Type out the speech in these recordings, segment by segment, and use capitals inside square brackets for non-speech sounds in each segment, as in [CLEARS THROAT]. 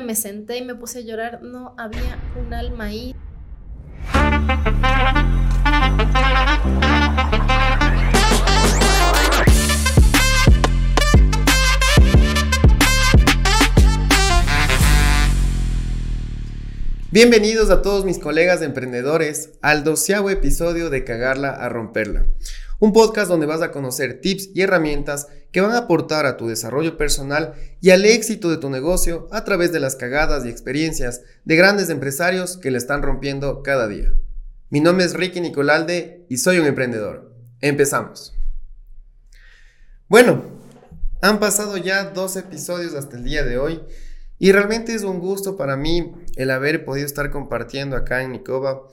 me senté y me puse a llorar, no había un alma ahí. Bienvenidos a todos mis colegas emprendedores al doceavo episodio de Cagarla a Romperla, un podcast donde vas a conocer tips y herramientas que van a aportar a tu desarrollo personal y al éxito de tu negocio a través de las cagadas y experiencias de grandes empresarios que le están rompiendo cada día. Mi nombre es Ricky Nicolalde y soy un emprendedor. Empezamos. Bueno, han pasado ya dos episodios hasta el día de hoy y realmente es un gusto para mí el haber podido estar compartiendo acá en Nicoba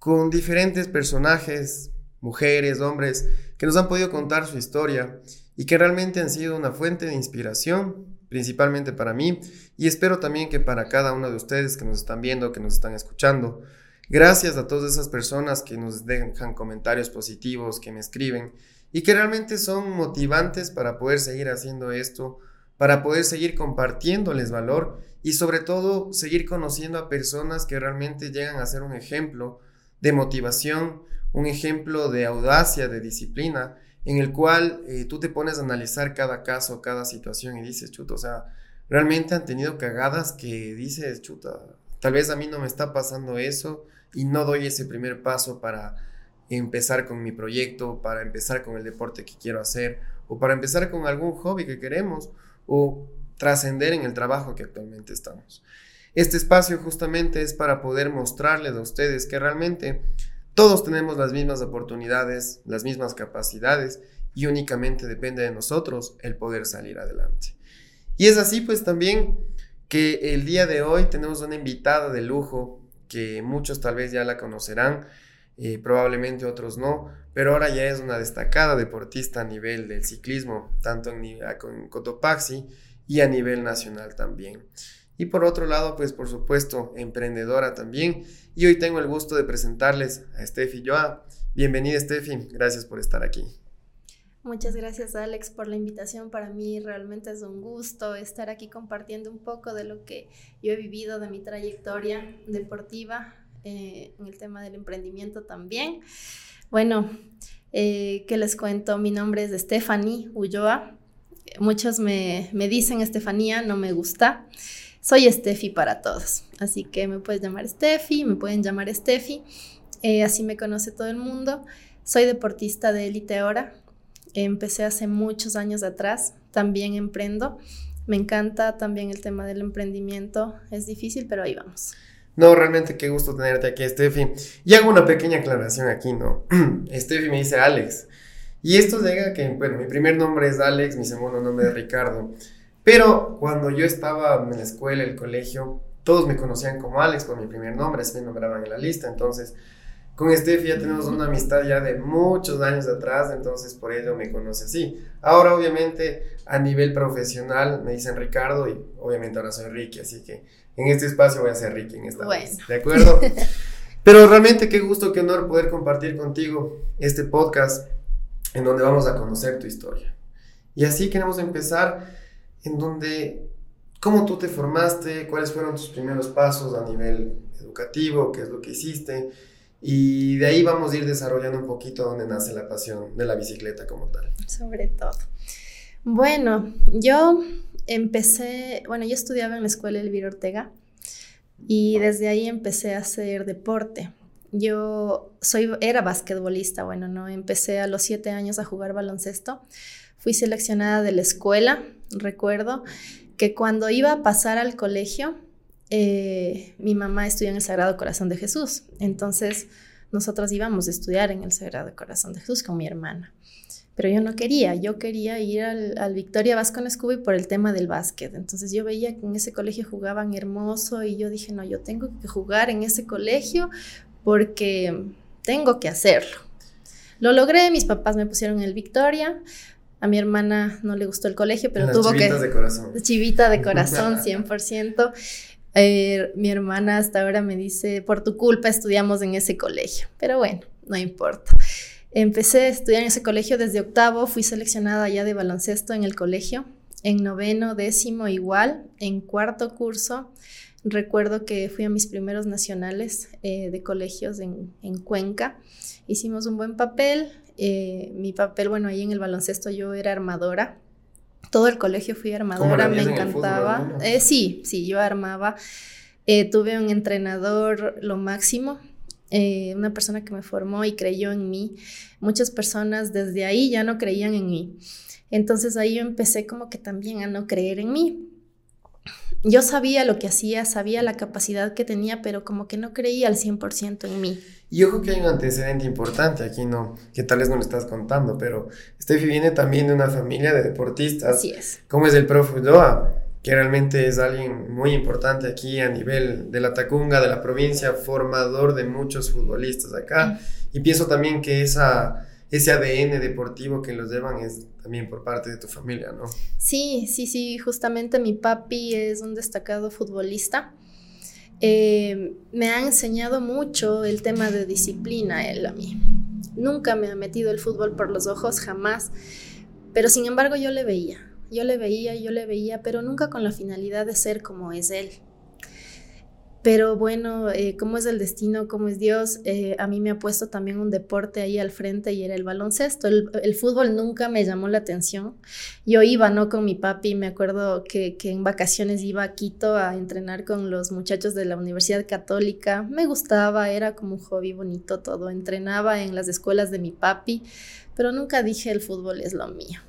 con diferentes personajes, mujeres, hombres, que nos han podido contar su historia y que realmente han sido una fuente de inspiración, principalmente para mí, y espero también que para cada uno de ustedes que nos están viendo, que nos están escuchando. Gracias a todas esas personas que nos dejan comentarios positivos, que me escriben y que realmente son motivantes para poder seguir haciendo esto, para poder seguir compartiéndoles valor y sobre todo seguir conociendo a personas que realmente llegan a ser un ejemplo de motivación, un ejemplo de audacia, de disciplina, en el cual eh, tú te pones a analizar cada caso, cada situación y dices, chuta, o sea, realmente han tenido cagadas que dices, chuta, tal vez a mí no me está pasando eso y no doy ese primer paso para empezar con mi proyecto, para empezar con el deporte que quiero hacer o para empezar con algún hobby que queremos o trascender en el trabajo que actualmente estamos. Este espacio justamente es para poder mostrarles a ustedes que realmente todos tenemos las mismas oportunidades, las mismas capacidades y únicamente depende de nosotros el poder salir adelante. Y es así pues también que el día de hoy tenemos una invitada de lujo que muchos tal vez ya la conocerán, eh, probablemente otros no, pero ahora ya es una destacada deportista a nivel del ciclismo, tanto en, con Cotopaxi y a nivel nacional también. Y por otro lado, pues por supuesto, emprendedora también. Y hoy tengo el gusto de presentarles a Steffi Joa. Bienvenida Steffi, gracias por estar aquí. Muchas gracias Alex por la invitación. Para mí realmente es un gusto estar aquí compartiendo un poco de lo que yo he vivido, de mi trayectoria deportiva, eh, en el tema del emprendimiento también. Bueno, eh, ¿qué les cuento? Mi nombre es Stephanie Ulloa. Muchos me, me dicen Estefanía, no me gusta. Soy Steffi para todos, así que me puedes llamar Steffi, me pueden llamar Steffi, eh, así me conoce todo el mundo. Soy deportista de élite ahora, empecé hace muchos años atrás, también emprendo. Me encanta también el tema del emprendimiento, es difícil, pero ahí vamos. No, realmente qué gusto tenerte aquí, Steffi. Y hago una pequeña aclaración aquí, ¿no? [CLEARS THROAT] Steffi me dice Alex. Y esto llega que, bueno, mi primer nombre es Alex, mi segundo nombre es Ricardo. Pero cuando yo estaba en la escuela, el colegio, todos me conocían como Alex por mi primer nombre, así me nombraban en la lista. Entonces, con Steffi ya tenemos una amistad ya de muchos años atrás, entonces por ello me conoce así. Ahora, obviamente, a nivel profesional me dicen Ricardo y obviamente ahora soy Ricky, así que en este espacio voy a ser Ricky en esta vez. ¿De acuerdo? [LAUGHS] Pero realmente qué gusto, qué honor poder compartir contigo este podcast en donde vamos a conocer tu historia. Y así queremos empezar en donde cómo tú te formaste, cuáles fueron tus primeros pasos a nivel educativo, qué es lo que hiciste. Y de ahí vamos a ir desarrollando un poquito dónde nace la pasión de la bicicleta como tal. Sobre todo. Bueno, yo empecé, bueno, yo estudiaba en la escuela Elvira Ortega y desde ahí empecé a hacer deporte. Yo soy, era basquetbolista, bueno, no, empecé a los siete años a jugar baloncesto. Fui seleccionada de la escuela, recuerdo que cuando iba a pasar al colegio, eh, mi mamá estudió en el Sagrado Corazón de Jesús. Entonces, nosotros íbamos a estudiar en el Sagrado Corazón de Jesús con mi hermana. Pero yo no quería, yo quería ir al, Victoria Vasco Scooby por el tema del básquet. Entonces yo veía que en ese colegio jugaban hermoso y yo dije, no, yo tengo que jugar en ese colegio porque tengo que hacerlo. Lo logré, mis papás me pusieron en el Victoria, a mi hermana no le gustó el colegio, pero tuvo que... de corazón. Chivita de [LAUGHS] corazón, 100%. Eh, mi hermana hasta ahora me dice, por tu culpa estudiamos en ese colegio, pero bueno, no importa. Empecé a estudiar en ese colegio desde octavo, fui seleccionada ya de baloncesto en el colegio. en noveno, décimo igual, en cuarto curso. Recuerdo que fui a mis primeros nacionales eh, de colegios en, Cuenca. Hicimos un buen papel. Eh, mi papel, bueno, ahí en el baloncesto yo era armadora. Todo el colegio fui armadora, me encantaba. Eh, sí, sí, yo armaba. tuve un entrenador lo máximo, una persona que me formó y creyó en mí. Muchas personas desde ahí ya no creían en mí. Entonces ahí yo empecé como que también a no creer en mí. Yo sabía lo que hacía, sabía la capacidad que tenía, pero como que no creía al 100% en mí. Y ojo que hay un antecedente importante aquí, ¿no? Que tal vez no lo estás contando, pero Steffi viene también de una familia de deportistas. Así es. ¿Cómo es el profe Ulloa? Que realmente es alguien muy importante aquí a nivel de la Tacunga, de la provincia, formador de muchos futbolistas acá. Y pienso también que esa ese ADN deportivo que los llevan es también por parte de tu familia, ¿no? Sí, sí, sí, justamente mi papi es un destacado futbolista. Eh, me ha enseñado mucho el tema de disciplina él a mí. Nunca me ha metido el fútbol por los ojos, jamás. Pero sin embargo yo le veía, yo le veía, yo le veía, pero nunca con la finalidad de ser como es él. Pero bueno, eh, cómo es el destino, cómo es Dios, eh, a mí me ha puesto también un deporte ahí al frente y era el baloncesto. El, fútbol nunca me llamó la atención. Yo iba, ¿no? Con mi papi, me acuerdo que, que, en vacaciones iba a Quito a entrenar con los muchachos de la Universidad Católica. Me gustaba, era como un hobby bonito todo. Entrenaba en las escuelas de mi papi, pero nunca dije el fútbol es lo mío.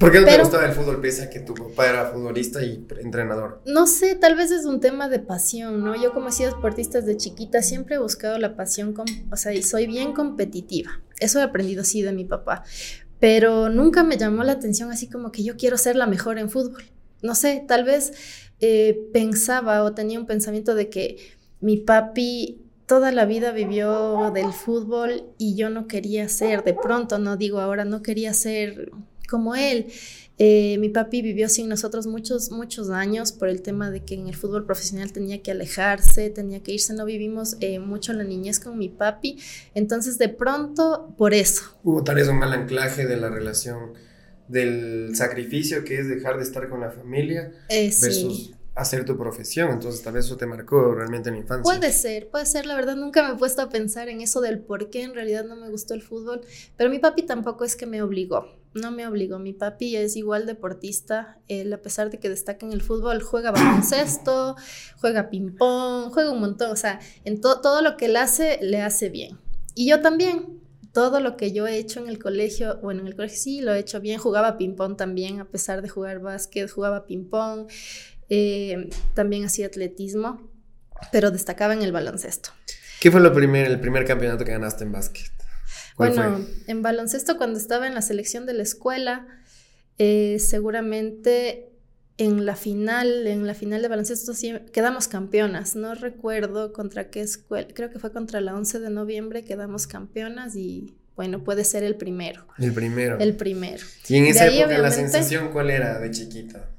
¿Por qué no te gustaba el fútbol pese a que tu papá era futbolista y entrenador? No sé, tal vez es un tema de pasión, ¿no? Yo como he sido deportista desde chiquita siempre he buscado la pasión, o sea, y soy bien competitiva. Eso he aprendido sí de mi papá. Pero nunca me llamó la atención así como que yo quiero ser la mejor en fútbol. No sé, tal vez eh, pensaba o tenía un pensamiento de que mi papi toda la vida vivió del fútbol y yo no quería ser, de pronto, no digo ahora, no quería ser como él. Eh, mi papi vivió sin nosotros muchos, muchos años por el tema de que en el fútbol profesional tenía que alejarse, tenía que irse, no vivimos eh, mucho la niñez con mi papi, entonces de pronto, por eso. Hubo tal vez un mal anclaje de la relación, del sacrificio que es dejar de estar con la familia eh, versus hacer tu profesión, entonces tal vez eso te marcó realmente en la infancia. Puede ser, puede ser, la verdad nunca me he puesto a pensar en eso del por qué en realidad no me gustó el fútbol, pero mi papi tampoco es que me obligó, no me obligó, mi papi es igual deportista, él a pesar de que destaca en el fútbol, juega baloncesto, [CLEARS THROAT] juega ping-pong, juega un montón, o sea, en todo lo que él hace, le hace bien. Y yo también, todo lo que yo he hecho en el colegio, bueno, en el colegio sí lo he hecho bien, jugaba ping-pong también, a pesar de jugar básquet, jugaba ping-pong, eh, también hacía atletismo, pero destacaba en el baloncesto. ¿Qué fue lo primer, el primer campeonato que ganaste en básquet? Bueno, en baloncesto cuando estaba en la selección de la escuela, eh, seguramente en la final, en la final de baloncesto quedamos campeonas. No recuerdo contra qué escuela, creo que fue contra la 11 de noviembre, quedamos campeonas y bueno, puede ser el primero. El primero. El primero. Y en esa época la sensación cuál era de chiquita?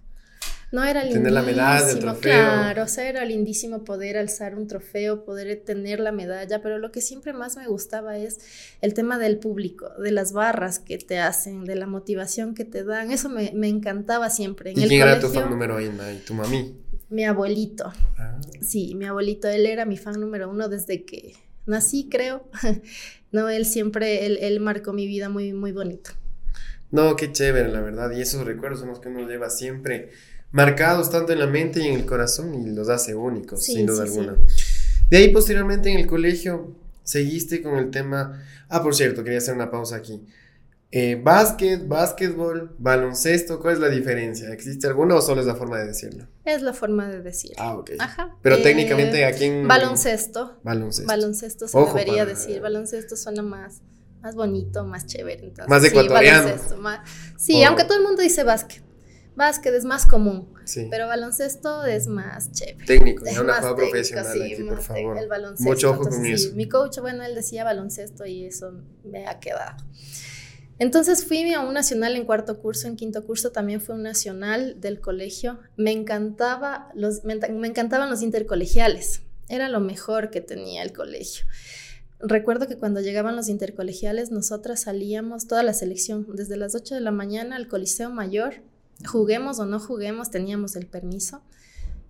No era lindísimo. Tener la medalla, el trofeo. Claro, o sea, era lindísimo poder alzar un trofeo, poder tener la medalla, pero lo que siempre más me gustaba es el tema del público, de las barras que te hacen, de la motivación que te dan. Eso me, encantaba siempre. En ¿Y quién era tu fan número uno? ¿Y tu mami? Mi abuelito. Ah. Sí, mi abuelito, él era mi fan número uno desde que nací, creo. [LAUGHS] no, él siempre, él, él marcó mi vida muy, muy bonito. No, qué chévere, la verdad. Y esos recuerdos son los que uno lleva siempre marcados tanto en la mente y en el corazón y los hace únicos, sin duda alguna. De ahí posteriormente en el colegio seguiste con el tema... Ah, por cierto, quería hacer una pausa aquí. Eh, básquet, básquetbol, baloncesto, ¿cuál es la diferencia? ¿Existe alguna o solo es la forma de decirlo? Es la forma de decirlo. Ah, ok. Ajá. Pero eh, técnicamente aquí en... Baloncesto. Baloncesto. Baloncesto se debería decir. Baloncesto suena más, más bonito, más chévere. Entonces, más ecuatoriano. Sí, sí aunque todo el mundo dice básquet. Básquet es más común, pero baloncesto es más chévere. Técnico, no una juega profesional aquí, por favor. El baloncesto. Mucho ojo con eso. Mi coach, bueno, él decía baloncesto y eso me ha quedado. Entonces fui a un nacional en cuarto curso, en quinto curso también fue un nacional del colegio. Me encantaba los, me, me encantaban los intercolegiales. Era lo mejor que tenía el colegio. Recuerdo que cuando llegaban los intercolegiales, nosotras salíamos, toda la selección, desde las 8 de la mañana al Coliseo Mayor juguemos o no juguemos, teníamos el permiso.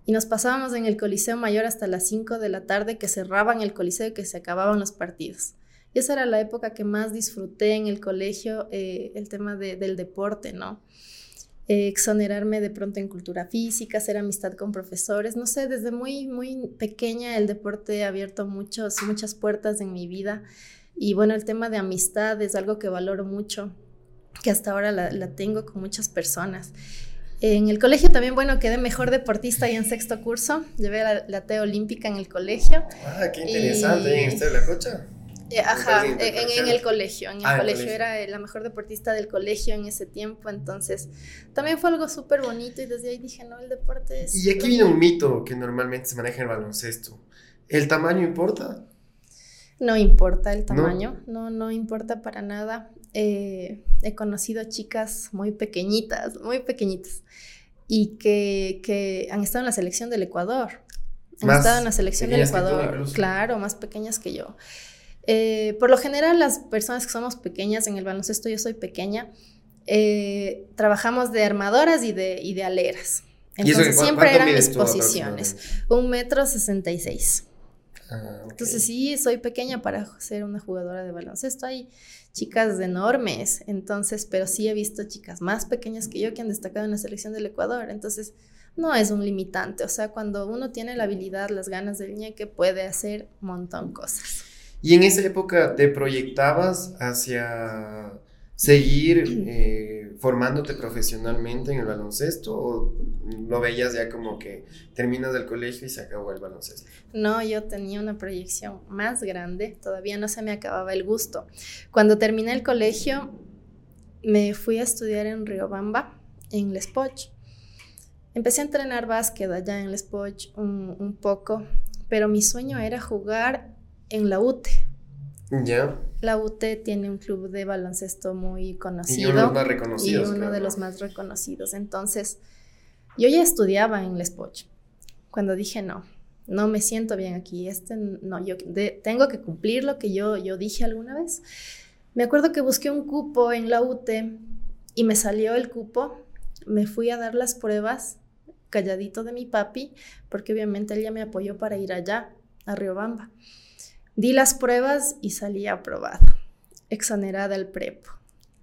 Y nos pasábamos en el Coliseo Mayor hasta las 5 de la tarde, que cerraban el Coliseo y que se acababan los partidos. Y esa era la época que más disfruté en el colegio, eh, el tema del deporte, ¿no? Eh, exonerarme de pronto en cultura física, hacer amistad con profesores, no sé, desde muy, muy pequeña el deporte ha abierto muchos, muchas puertas en mi vida. Y bueno, el tema de amistad es algo que valoro mucho, que hasta ahora la, la tengo con muchas personas. En el colegio también, bueno, quedé mejor deportista y en sexto curso. Llevé la, la T olímpica en el colegio. Ah, qué interesante. ¿Y en este de la cocha? Eh, ajá, en, en, el colegio. En el ah, colegio era la mejor deportista del colegio en ese tiempo. Entonces, también fue algo súper bonito. Y desde ahí dije, no, el deporte es. Y aquí viene un mito que normalmente se maneja en el baloncesto: ¿el tamaño importa? No importa el tamaño, no, no, importa para nada. Eh, he conocido chicas muy pequeñitas, muy pequeñitas, y que, que, han estado en la selección del Ecuador. Han estado en la selección del Ecuador, claro, más pequeñas que yo. Eh, por lo general, las personas que somos pequeñas en el baloncesto, yo soy pequeña, eh, trabajamos de armadoras y de, y de aleras. Entonces siempre eran mis posiciones. Un metro sesenta y seis. Ah, entonces sí, soy pequeña para ser una jugadora de baloncesto. Hay chicas enormes, entonces, pero sí he visto chicas más pequeñas que yo que han destacado en la selección del Ecuador. Entonces, no es un limitante. O sea, cuando uno tiene la habilidad, las ganas del ñeque, puede hacer un montón de cosas. ¿Y en esa época te proyectabas hacia seguir eh, formándote profesionalmente en el baloncesto o lo veías ya como que terminas del colegio y se acabó el baloncesto? No, yo tenía una proyección más grande, todavía no se me acababa el gusto. Cuando terminé el colegio, me fui a estudiar en Riobamba, en Les Poch. Empecé a entrenar básquet allá en Les Poch un, un poco, pero mi sueño era jugar en la UTE. Ya. La UTE tiene un club de baloncesto muy conocido. Y uno de los más reconocidos. Y uno de los más reconocidos. Entonces, yo ya estudiaba en Les Poch. Cuando dije, no, no me siento bien aquí, este, no, yo tengo que cumplir lo que yo, yo dije alguna vez. Me acuerdo que busqué un cupo en la UTE y me salió el cupo. Me fui a dar las pruebas calladito de mi papi, porque obviamente él ya me apoyó para ir allá, a Riobamba. Di las pruebas y salí aprobada, exonerada el prepo.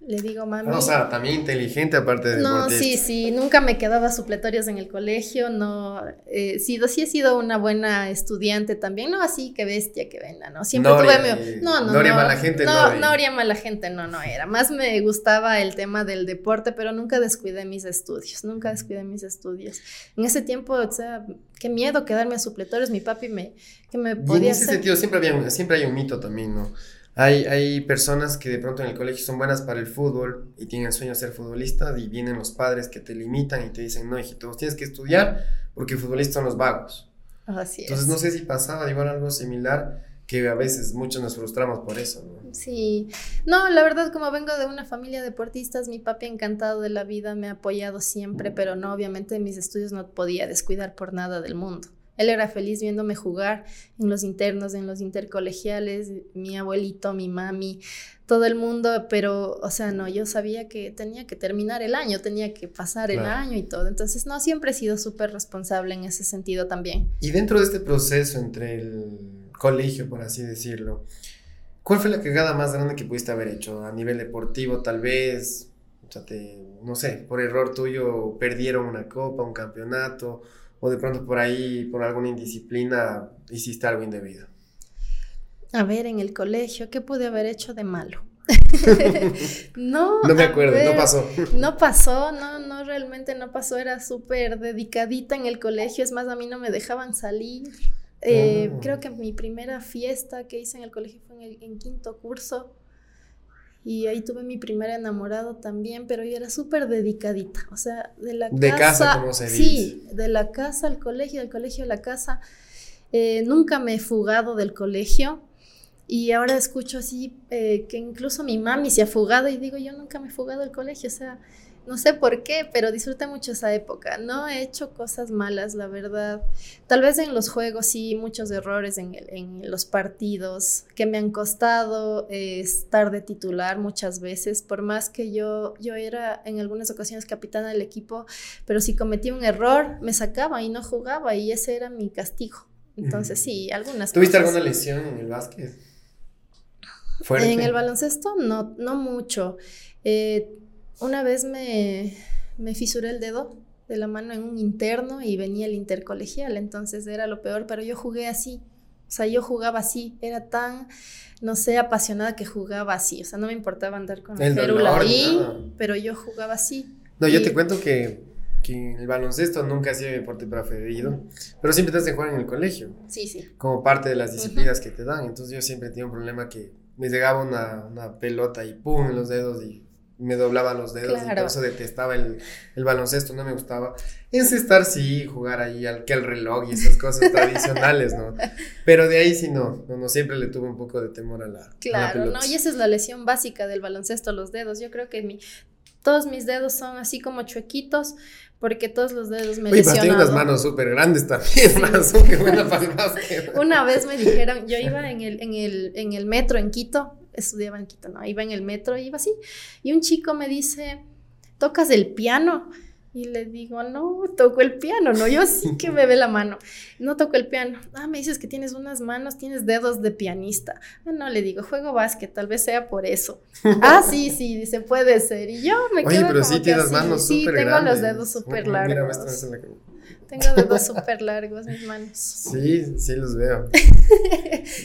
Le digo, mami. o sea, también inteligente aparte de. No, sí, sí, nunca me quedaba supletorios en el colegio, no. Eh, sí, sí he sido una buena estudiante también, no así que bestia que venga, ¿no? Siempre tuve. no, no, no. No mala gente, no. No, no mala gente, no, no era. Más me gustaba el tema del deporte, pero nunca descuidé mis estudios, nunca descuidé mis estudios. En ese tiempo, o sea, qué miedo quedarme a supletorios, mi papi me. que me podía. en ese sentido, siempre, había, siempre hay un mito también, ¿no? Hay, hay personas que de pronto en el colegio son buenas para el fútbol y tienen el sueño de ser futbolistas y vienen los padres que te limitan y te dicen, no, hijito, tienes que estudiar porque futbolistas son los vagos. Así Entonces no sé si pasaba igual algo similar que a veces muchos nos frustramos por eso. ¿no? Sí, no, la verdad como vengo de una familia de deportistas, mi papi encantado de la vida me ha apoyado siempre, pero no, obviamente mis estudios no podía descuidar por nada del mundo. Él era feliz viéndome jugar en los internos, en los intercolegiales, mi abuelito, mi mami, todo el mundo, pero, o sea, no, yo sabía que tenía que terminar el año, tenía que pasar el año y todo. Entonces, no, siempre he sido súper responsable en ese sentido también. Y dentro de este proceso entre el colegio, por así decirlo, ¿cuál fue la cagada más grande que pudiste haber hecho? A nivel deportivo, tal vez, o sea, te, no sé, por error tuyo perdieron una copa, un campeonato o de pronto por ahí, por alguna indisciplina, hiciste algo indebido? A ver, en el colegio, ¿qué pude haber hecho de malo? [LAUGHS] [LAUGHS] no. No me acuerdo, no pasó. No pasó, no, no, realmente no pasó. Era súper dedicadita en el colegio. Es más, a mí no me dejaban salir. Eh, ah. Creo que mi primera fiesta que hice en el colegio fue en, el, en quinto curso. Y ahí tuve mi primer enamorado también, pero yo era súper dedicadita. O sea, de la de casa. como se dice. Sí, de la casa al colegio, del colegio a la casa. Eh, nunca me he fugado del colegio. Y ahora escucho así eh, que incluso mi mami se ha fugado y digo, yo nunca me he fugado del colegio. O sea, No sé por qué, pero disfruté mucho esa época. No he hecho cosas malas, la verdad. Tal vez en los juegos sí, muchos errores en, en los partidos que me han costado eh, estar de titular muchas veces, por más que yo, yo era en algunas ocasiones capitana del equipo, pero si cometí un error, me sacaba y no jugaba y ese era mi castigo. Entonces sí, algunas ¿Tuviste alguna lesión en el básquet? En el baloncesto no, no mucho. Eh, una vez me, me fisuré el dedo de la mano en un interno y venía el intercolegial, entonces era lo peor, pero yo jugué así, o sea, yo jugaba así, era tan, no sé, apasionada que jugaba así, o sea, no me importaba andar con la férula ahí, pero yo jugaba así. No, yo te cuento que, que el baloncesto nunca ha sido mi deporte preferido, pero siempre te has de jugar en el colegio. Sí, sí. Como parte de las disciplinas que te dan, entonces yo siempre tenía un problema que me llegaba una, una pelota y pum en los dedos y me doblaba los dedos y por eso detestaba el, el, baloncesto, no me gustaba. Encestar sí, jugar ahí al que el reloj y esas cosas [LAUGHS] tradicionales, ¿no? Pero de ahí sí no, no, no, siempre le tuve un poco de temor a la Claro, no, y esa es la lesión básica del baloncesto, los dedos. Yo creo que mi, todos mis dedos son así como chuequitos, porque todos los dedos me Oye, tiene unas manos súper grandes también, más, qué buena [LAUGHS] Una vez me dijeron, yo iba en el, en el, en el metro en Quito, estudiaba en Quito, ¿no? Iba en el metro, iba así, y un chico me dice, ¿tocas el piano? Y le digo, no, toco el piano, no, yo sí que me [LAUGHS] ve la mano. No toco el piano. Ah, me dices que tienes unas manos, tienes dedos de pianista. Ah, no, le digo, juego básquet, tal vez sea por eso. ah, sí, [LAUGHS] sí, dice, puede ser. Y yo me Oye, pero sí tienes manos súper Sí, tengo los dedos súper largos. Mira, tengo dedos súper largos mis manos. Sí, sí los veo. [LAUGHS]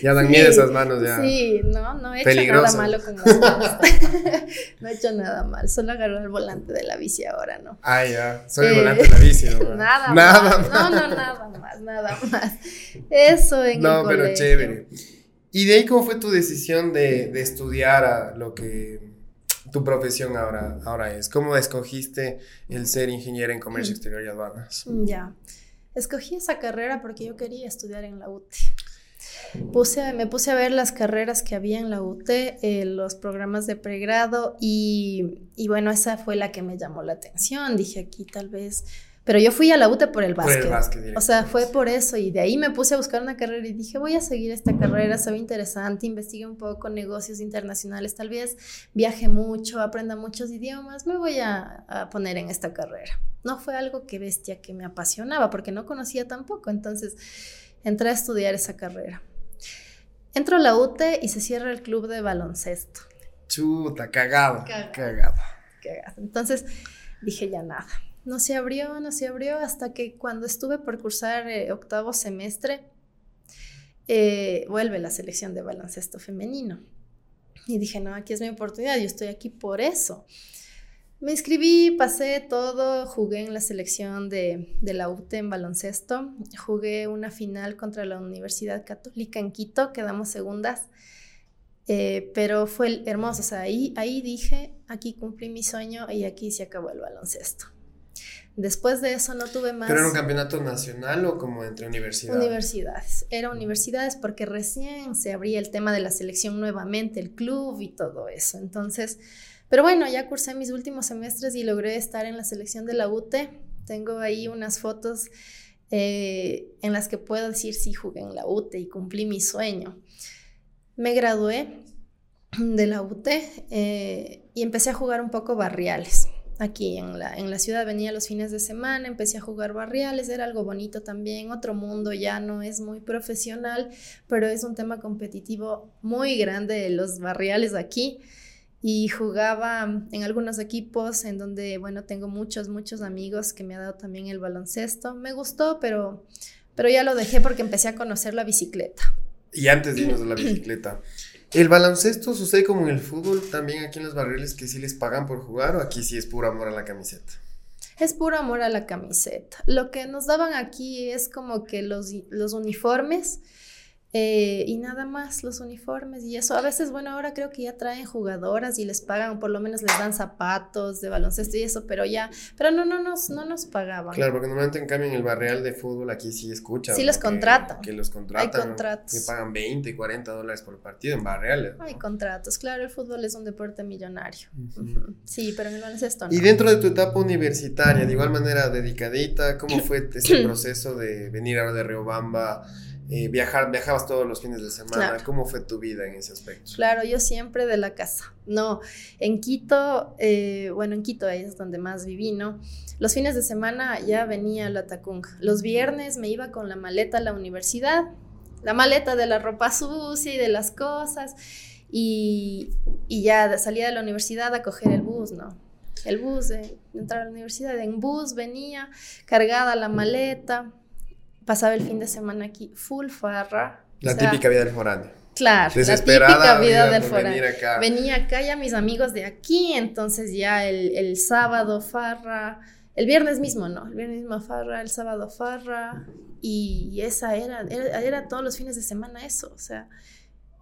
Ya dan miedo esas manos ya. Sí, no, no he hecho nada malo con las manos. [LAUGHS] no he hecho nada mal, solo agarro el volante de la bici ahora, ¿no? Ah, ya, soy el eh, volante de la bici, ¿no? [LAUGHS] nada, nada más. No, no, nada más, nada más. Eso en no, el pero chévere. ¿Y de ahí cómo fue tu decisión de, de estudiar a lo que tu profesión ahora, ahora es? ¿Cómo escogiste el ser ingeniero en comercio mm. exterior y aduanas? Ya, escogí esa carrera porque yo quería estudiar en la UTE. Puse, me puse a ver las carreras que había en la UTE, eh, los programas de pregrado y, y bueno, esa fue la que me llamó la atención. Dije aquí tal vez pero yo fui a la UTE por el básquet. o sea, fue por eso. Y de ahí me puse a buscar una carrera y dije, voy a seguir esta carrera, se ve interesante, investigue un poco negocios internacionales, tal vez viaje mucho, aprenda muchos idiomas, me voy a, a poner en esta carrera. No fue algo que bestia que me apasionaba, porque no conocía tampoco. Entonces, entré a estudiar esa carrera. Entro a la UTE y se cierra el club de baloncesto. Chuta, cagado. Cagado. cagado. Entonces, dije ya nada no se abrió, no se abrió, hasta que cuando estuve por cursar eh, octavo semestre, eh, vuelve la selección de baloncesto femenino. Y dije, no, aquí es mi oportunidad, yo estoy aquí por eso. Me inscribí, pasé todo, jugué en la selección de, la UTE en baloncesto, jugué una final contra la Universidad Católica en Quito, quedamos segundas, eh, pero fue hermoso, o sea, ahí, ahí dije, aquí cumplí mi sueño y aquí se acabó el baloncesto. Después de eso no tuve más. ¿Pero era un campeonato nacional o como entre universidades? Universidades. Era universidades porque recién se abría el tema de la selección nuevamente, el club y todo eso. Entonces, pero bueno, ya cursé mis últimos semestres y logré estar en la selección de la UTE. Tengo ahí unas fotos eh, en las que puedo decir sí jugué en la UTE y cumplí mi sueño. Me gradué de la UTE eh, y empecé a jugar un poco barriales aquí en la, en la ciudad, venía los fines de semana, empecé a jugar barriales, era algo bonito también, otro mundo, ya no es muy profesional, pero es un tema competitivo muy grande los barriales aquí y jugaba en algunos equipos en donde, bueno, tengo muchos, muchos amigos que me ha dado también el baloncesto. Me gustó, pero, pero ya lo dejé porque empecé a conocer la bicicleta. Y antes de irnos a la [CLEARS THROAT] bicicleta, ¿El baloncesto sucede como en el fútbol también aquí en los barriles que sí les pagan por jugar o aquí sí es puro amor a la camiseta? Es puro amor a la camiseta. Lo que nos daban aquí es como que los, los uniformes Eh, y nada más los uniformes y eso. A veces, bueno, ahora creo que ya traen jugadoras y les pagan, por lo menos les dan zapatos de baloncesto y eso, pero ya, pero no, no nos, no nos pagaban. Claro, porque normalmente en cambio en el barrial de fútbol aquí sí escuchan. Sí los contratan. Que los contratan. Hay contratos. Que pagan 20, 40 dólares por partido en barriales. Hay contratos, claro, el fútbol es un deporte millonario. Sí, pero en el baloncesto no. Y dentro de tu etapa universitaria, de igual manera dedicadita, ¿cómo fue ese [CLEARS THROAT] proceso de venir ahora de Riobamba? Eh, viajar, viajabas todos los fines de semana. ¿Cómo fue tu vida en ese aspecto? Claro, yo siempre de la casa. No, en Quito, eh, bueno, en Quito es donde más viví, ¿no? Los fines de semana ya venía la Tacunga. Los viernes me iba con la maleta a la universidad, la maleta de la ropa sucia y de las cosas, y, y ya salía de la universidad a coger el bus, ¿no? El bus, de, entrar a la universidad, en bus venía cargada la maleta pasaba el fin de semana aquí full farra. La típica vida del foráneo. Claro, la típica vida, del foráneo. Venía acá ya mis amigos de aquí, entonces ya el, sábado farra, el viernes mismo, ¿no? El viernes mismo farra, el sábado farra, y esa era, era, era todos los fines de semana eso, o sea,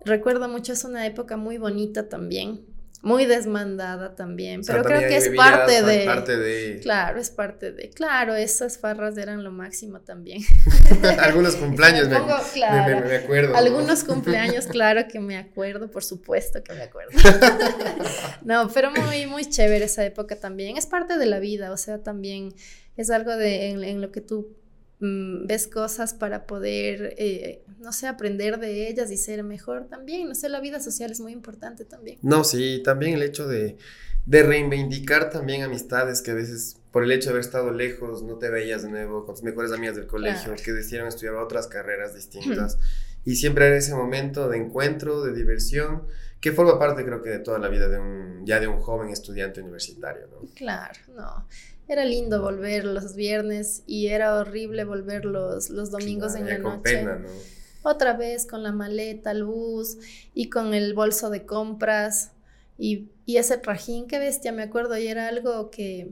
recuerdo mucho, es una época muy bonita también, muy desmandada también, pero creo que es parte de, parte de... Claro, es parte de... Claro, esas farras eran lo máximo también. [LAUGHS] Algunos cumpleaños, me, me, acuerdo. Algunos [LAUGHS] cumpleaños, claro que me acuerdo, por supuesto que me acuerdo. [LAUGHS] no, pero muy, muy chévere esa época también. Es parte de la vida, o sea, también es algo de en lo que tú Mm, ves cosas para poder, eh, no sé, aprender de ellas y ser mejor también. No sé, la vida social es muy importante también. No, sí, también el hecho de, de reivindicar también amistades que a veces por el hecho de haber estado lejos no te veías de nuevo con tus mejores amigas del colegio que decidieron estudiar otras carreras distintas. y siempre era ese momento de encuentro, de diversión, que forma parte creo que de toda la vida de un, ya de un joven estudiante universitario, ¿no? Claro, no. Era lindo volver los viernes y era horrible volver los, los domingos en la noche. Otra vez con la maleta, el bus y con el bolso de compras y, ese trajín, qué bestia, me acuerdo, y era algo que,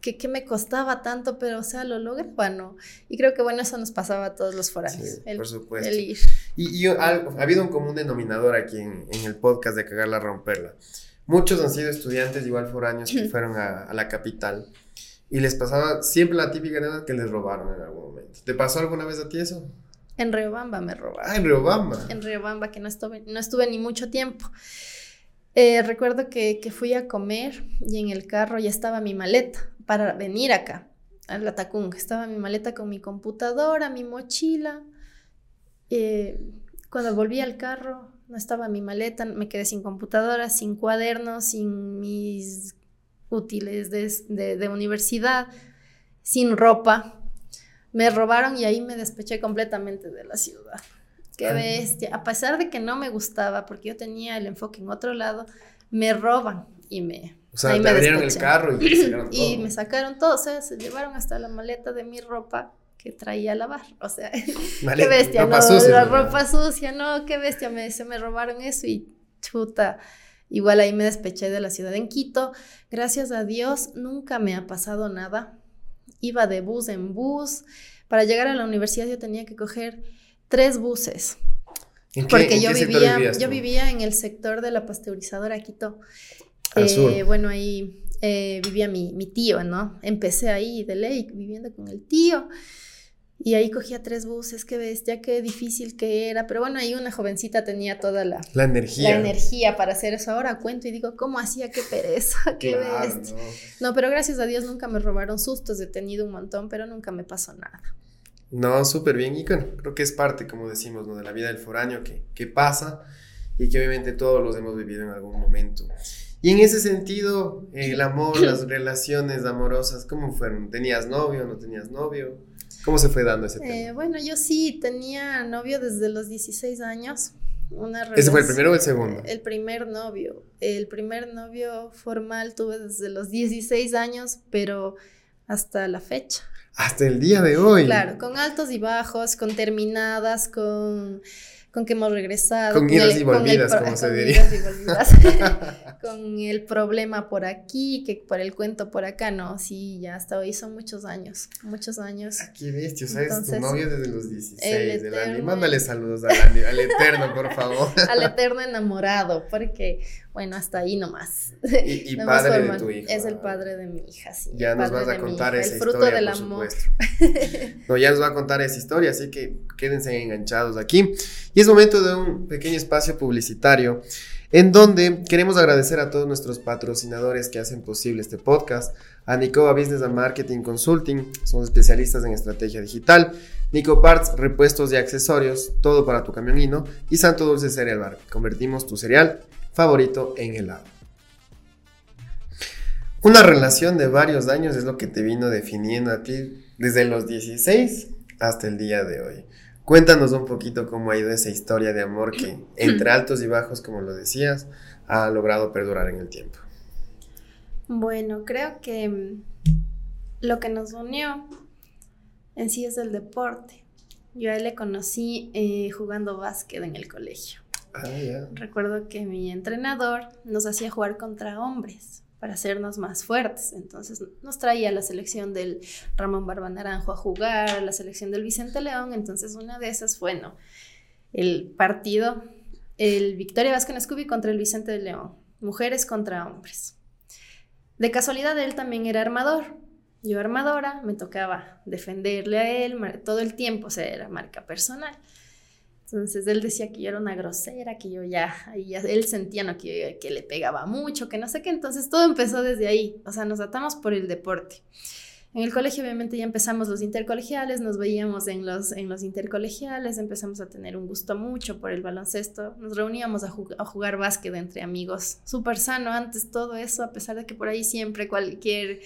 que, me costaba tanto, pero o sea, lo lograba, ¿no? Y creo que bueno, eso nos pasaba a todos los foráneos. por supuesto. Y, y ha habido un común denominador aquí en, en el podcast de Cagarla Romperla Muchos han sido estudiantes, igual foráneos, que fueron a, la capital. Y les pasaba siempre la típica nada que les robaron en algún momento. ¿Te pasó alguna vez a ti eso? En Riobamba me robaron. Ah, en Riobamba. En Riobamba, que no estuve, no estuve ni mucho tiempo. Eh, recuerdo que, fui a comer y en el carro ya estaba mi maleta para venir acá, a la Tacunga. Estaba mi maleta con mi computadora, mi mochila. Eh, cuando volví al carro, no estaba mi maleta, me quedé sin computadora, sin cuadernos, sin mis útiles de, universidad, sin ropa. Me robaron y ahí me despeché completamente de la ciudad. Qué bestia. A pesar de que no me gustaba, porque yo tenía el enfoque en otro lado, me roban y me. O sea, me abrieron el carro y, me [CLEARS THROAT] y me sacaron todo. O sea, se llevaron hasta la maleta de mi ropa que traía a lavar. O sea, [LAUGHS] qué bestia, ¿no? la ropa sucia, no, qué bestia, me, se me robaron eso y chuta. Igual ahí me despeché de la ciudad en Quito. Gracias a Dios nunca me ha pasado nada. Iba de bus en bus. Para llegar a la universidad yo tenía que coger tres buses. porque yo vivía, yo vivía en el sector de la pasteurizadora Quito. Eh, bueno, ahí eh, vivía mi, mi, tío, ¿no? Empecé ahí de ley, viviendo con el tío. Y ahí cogía tres buses, qué bestia, qué difícil que era. Pero bueno, ahí una jovencita tenía toda la, la energía. La energía para hacer eso. Ahora cuento y digo, ¿cómo hacía? Qué pereza, [LAUGHS] qué bestia. No. pero gracias a Dios nunca me robaron sustos. He tenido un montón, pero nunca me pasó nada. No, súper bien. Y bueno, creo que es parte, como decimos, ¿no? de la vida del foráneo que, que pasa y que obviamente todos los hemos vivido en algún momento. Y en ese sentido, el amor, las [CLEARS THROAT] relaciones amorosas, ¿cómo fueron? ¿Tenías novio? ¿No tenías novio? ¿Cómo se fue dando ese tema? Eh, bueno, yo sí tenía novio desde los 16 años. Una ¿Ese fue el primero o el segundo? El primer novio. El primer novio formal tuve desde los 16 años, pero hasta la fecha. Hasta el día de hoy. Claro, con altos y bajos, con terminadas, con, con que hemos regresado. Con idas y volvidas, como se diría. Con el problema por aquí, que por el cuento por acá, no, sí, ya hasta hoy son muchos años, muchos años. Aquí ah, bestia, ¿sabes? tu novio desde los 16 del año. Mándale saludos al, al [LAUGHS] eterno, por favor. al eterno enamorado, porque bueno, hasta ahí nomás. Y, [LAUGHS] padre de tu hija. Es el padre de mi hija, sí. Ya nos vas a contar esa historia, fruto del amor. [LAUGHS] no, ya nos va a contar esa historia, así que quédense enganchados aquí. Y es momento de un pequeño espacio publicitario en donde queremos agradecer a todos nuestros patrocinadores que hacen posible este podcast. A Nicoba Business and Marketing Consulting, son especialistas en estrategia digital. Nico Parts, repuestos y accesorios, todo para tu camionino. Y Santo Dulce Cereal Bar, convertimos tu cereal favorito en helado. Una relación de varios años es lo que te vino definiendo a ti desde los 16 hasta el día de hoy. Cuéntanos un poquito cómo ha ido esa historia de amor que, [CLEARS THROAT] entre altos y bajos, como lo decías, ha logrado perdurar en el tiempo. Bueno, creo que mm, lo que nos unió en sí es el deporte. Yo a él le conocí eh, jugando básquet en el colegio. Ah, Recuerdo que mi entrenador nos hacía jugar contra hombres para hacernos más fuertes. Entonces nos traía la selección del Ramón Barba Naranjo a jugar, la selección del Vicente León. Entonces una de esas fue, no, el partido, el Victoria Vázquez Scooby contra el Vicente León, mujeres contra hombres. De casualidad él también era armador. Yo armadora, me tocaba defenderle a él todo el tiempo, o sea, era marca personal. Entonces él decía que yo era una grosera, que yo ya, ya él sentía ¿no? que, que le pegaba mucho, que no sé qué. Entonces todo empezó desde ahí, o sea, nos atamos por el deporte. En el colegio obviamente ya empezamos los intercolegiales, nos veíamos en los, en los intercolegiales, empezamos a tener un gusto mucho por el baloncesto, nos reuníamos a, a jugar básquet entre amigos, súper sano antes todo eso, a pesar de que por ahí siempre cualquier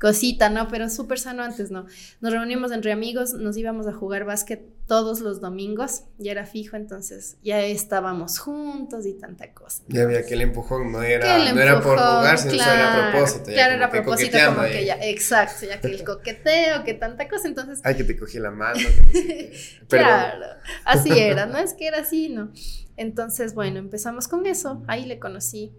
cosita, ¿no? Pero súper sano antes, ¿no? Nos reunimos entre amigos, nos íbamos a jugar básquet todos los domingos, ya era fijo, entonces ya estábamos juntos y tanta cosa. Ya había que el empujón no era, no era por jugar, sino era a propósito. Claro, era a propósito, como que ya, exacto, ya que el [LAUGHS] coqueteo, que tanta cosa, entonces. Ay, que te cogí la mano. [LAUGHS] claro, así [LAUGHS] era, no es que era así, ¿no? Entonces, bueno, empezamos con eso, ahí le conocí,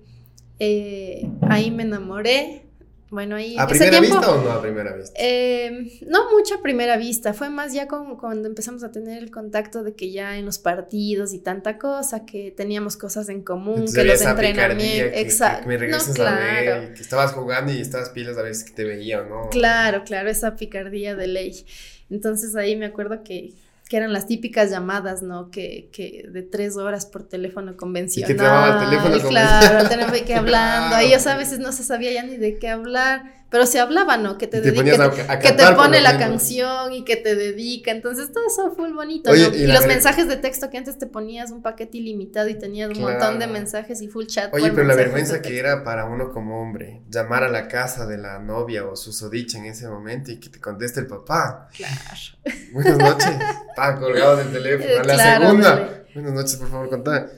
eh, ahí me enamoré, bueno, ahí... ¿A primera vista o no a primera vista? Em, no mucho a primera vista, fue más ya con, cuando empezamos a tener el contacto de que ya en los partidos y tanta cosa, que teníamos cosas en común, que los entrenamientos... Exacto. Que me regresas a ver, que estabas jugando y estabas pilas a ver si te veía no. Claro, claro, esa picardía de ley. Entonces ahí me acuerdo que que eran las típicas llamadas, ¿no? Que, que de tres horas por teléfono convencional. Y que trababa el teléfono Claro, tener que hablando. Ahí, o sea, a veces no se sabía ya ni de qué hablar pero se hablaba, ¿no? Que te, dedica, que, te pone la canción y que te dedica, entonces todo eso fue bonito, ¿no? Y, los mensajes de texto que antes te ponías un paquete ilimitado y tenías un montón de mensajes y full chat. Oye, pero la vergüenza que era para uno como hombre, llamar a la casa de la novia o su sodicha en ese momento y que te conteste el papá. Claro. Buenas noches, pa, colgado del teléfono. A la segunda. Buenas noches, por favor, contá.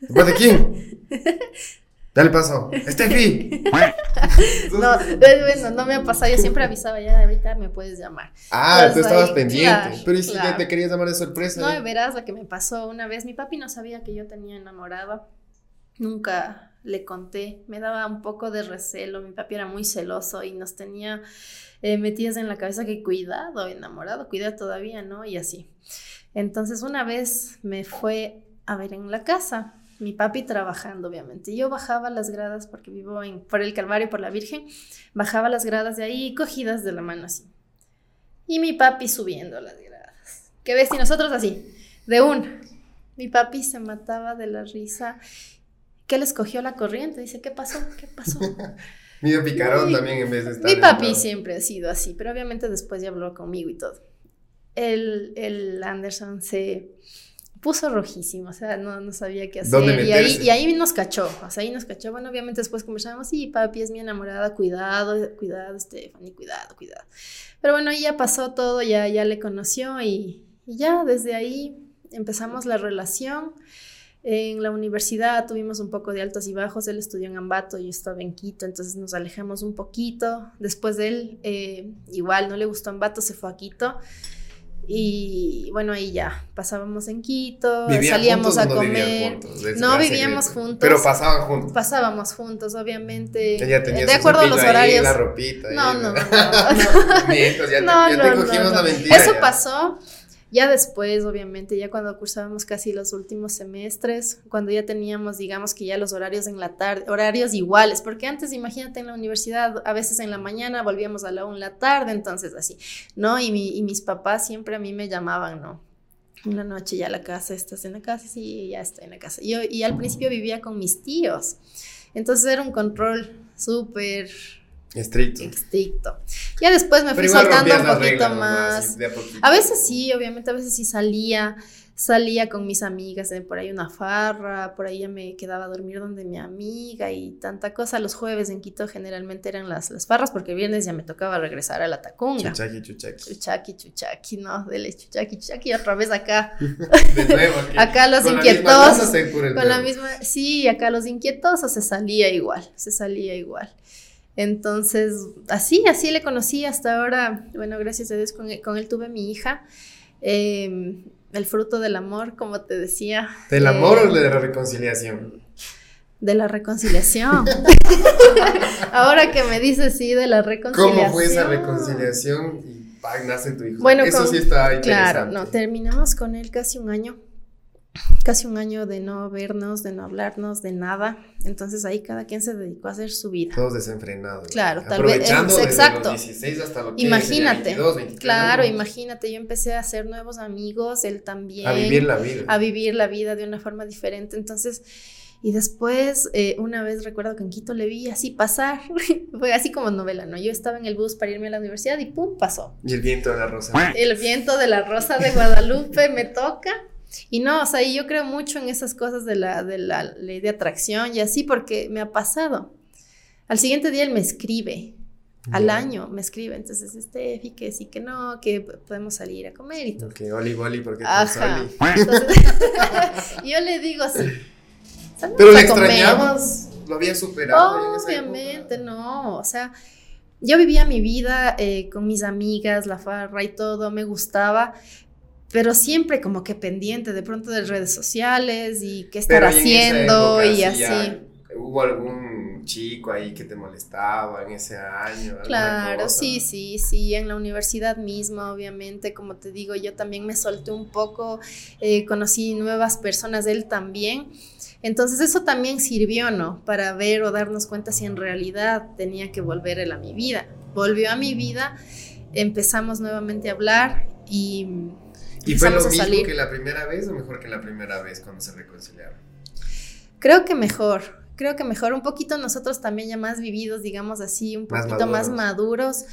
de quién? [LAUGHS] Dale paso. Steffi. [LAUGHS] no, bueno, no me ha pasado. Yo siempre avisaba ya, ahorita me puedes llamar. Ah, tú estabas pendiente. pero ¿y si te querías llamar de sorpresa? No, verás lo que me pasó una vez. Mi papi no sabía que yo tenía enamorado. Nunca le conté. Me daba un poco de recelo. Mi papi era muy celoso y nos tenía eh, metidas en la cabeza que cuidado, enamorado, cuidado todavía, ¿no? Y así. Entonces una vez me fue a ver en la casa mi papi trabajando, obviamente. Yo bajaba las gradas, porque vivo en, por el Calvario, por la Virgen, bajaba las gradas de ahí, cogidas de la mano así. Y mi papi subiendo las gradas. ¿Qué ves? Y nosotros así, de un. Mi papi se mataba de la risa. Que él escogió la corriente. Dice, ¿qué pasó? ¿Qué pasó? [LAUGHS] Mío picarón también en vez de estar. Mi papi siempre ha sido así, pero obviamente después ya habló conmigo y todo. El, el Anderson se puso rojísimo, o sea, no, no sabía qué hacer. Y ahí, y ahí nos cachó, o sea, ahí nos cachó. Bueno, obviamente después conversamos, sí, papi es mi enamorada, cuidado, cuidado, Stephanie, cuidado, cuidado. Pero bueno, ahí ya pasó todo, ya, ya le conoció y, y ya desde ahí empezamos la relación. En la universidad tuvimos un poco de altos y bajos. Él estudió en Ambato, yo estaba en Quito, entonces nos alejamos un poquito. Después de él, eh, igual no le gustó Ambato, se fue a Quito. Y bueno, ahí ya pasábamos en Quito, salíamos a comer. No, vivíamos juntos. Pero pasaban juntos. Pasábamos juntos, obviamente. Ella tenía de acuerdo a los horarios. la ropita. No, no, [LAUGHS] no. no, ya te, cogimos la mentira. Eso pasó ya después, obviamente, ya cuando cursábamos casi los últimos semestres, cuando ya teníamos, digamos que ya los horarios en la tarde, horarios iguales, porque antes, imagínate, en la universidad, a veces en la mañana volvíamos a la una la tarde, entonces así, ¿no? Y, mis papás siempre a mí me llamaban, ¿no? Una noche ya la casa, ¿estás en la casa? Sí, ya estoy en la casa. Yo, y al principio vivía con mis tíos, entonces era un control súper Estricto. Estricto. Ya después me fui soltando un poquito más. a, veces sí, obviamente, a veces sí salía. Salía con mis amigas, de por ahí una farra, por ahí ya me quedaba a dormir donde mi amiga y tanta cosa. Los jueves en Quito generalmente eran las, las farras porque viernes ya me tocaba regresar a la tacunga. Chuchaki, chuchaki. Chuchaki, chuchaki, no, dele chuchaki, chuchaki, otra vez acá. [LAUGHS] De nuevo, acá los inquietosos. con la misma, sí, acá los inquietosos se salía igual, se salía igual. Entonces, así, así le conocí hasta ahora. Bueno, gracias a Dios, con, él, tuve mi hija. Em, el fruto del amor, como te decía. ¿Del amor o de la reconciliación? De la reconciliación. [LAUGHS] ahora que me dices sí, de la reconciliación. ¿Cómo fue esa reconciliación? Y nace tu hijo. Bueno, eso sí está interesante. Claro, no, terminamos con él casi un año casi un año de no vernos, de no hablarnos, de nada. Entonces ahí cada quien se dedicó a hacer su vida. Todos desenfrenados. Claro, tal vez. exacto. Los 16 hasta lo que imagínate. claro, imagínate. Yo empecé a hacer nuevos amigos, él también. A vivir la vida. A vivir la vida de una forma diferente. Entonces. Y después, eh, una vez recuerdo que en Quito le vi así pasar, [LAUGHS] fue así como novela, ¿no? Yo estaba en el bus para irme a la universidad y ¡pum! pasó. Y el viento de la rosa. El viento de la rosa de Guadalupe me toca y no, o sea, yo creo mucho en esas cosas de la, de la ley de atracción y así porque me ha pasado. Al siguiente día él me escribe, al año me escribe, entonces, Steffi, que sí, que no, que podemos salir a comer y todo. Ok, Oli, Oli, porque Ajá. [LAUGHS] yo le digo así. ¿Pero le extrañabas? ¿Lo había superado? Obviamente, no, o sea, yo vivía mi vida eh, con mis amigas, la farra y todo, me gustaba, pero siempre como que pendiente de pronto de redes sociales y qué estar haciendo y así. ¿Hubo algún chico ahí que te molestaba en ese año? Claro, sí, sí, sí, en la universidad misma, obviamente, como te digo, yo también me solté un poco, eh, conocí nuevas personas, él también. Entonces eso también sirvió, ¿no? Para ver o darnos cuenta si en realidad tenía que volver él a mi vida. Volvió a mi vida, empezamos nuevamente a hablar y ¿Y fue lo mismo que la primera vez o mejor que la primera vez cuando se reconciliaron? Creo que mejor, creo que mejor, un poquito nosotros también ya más vividos, digamos así, un poquito más maduros.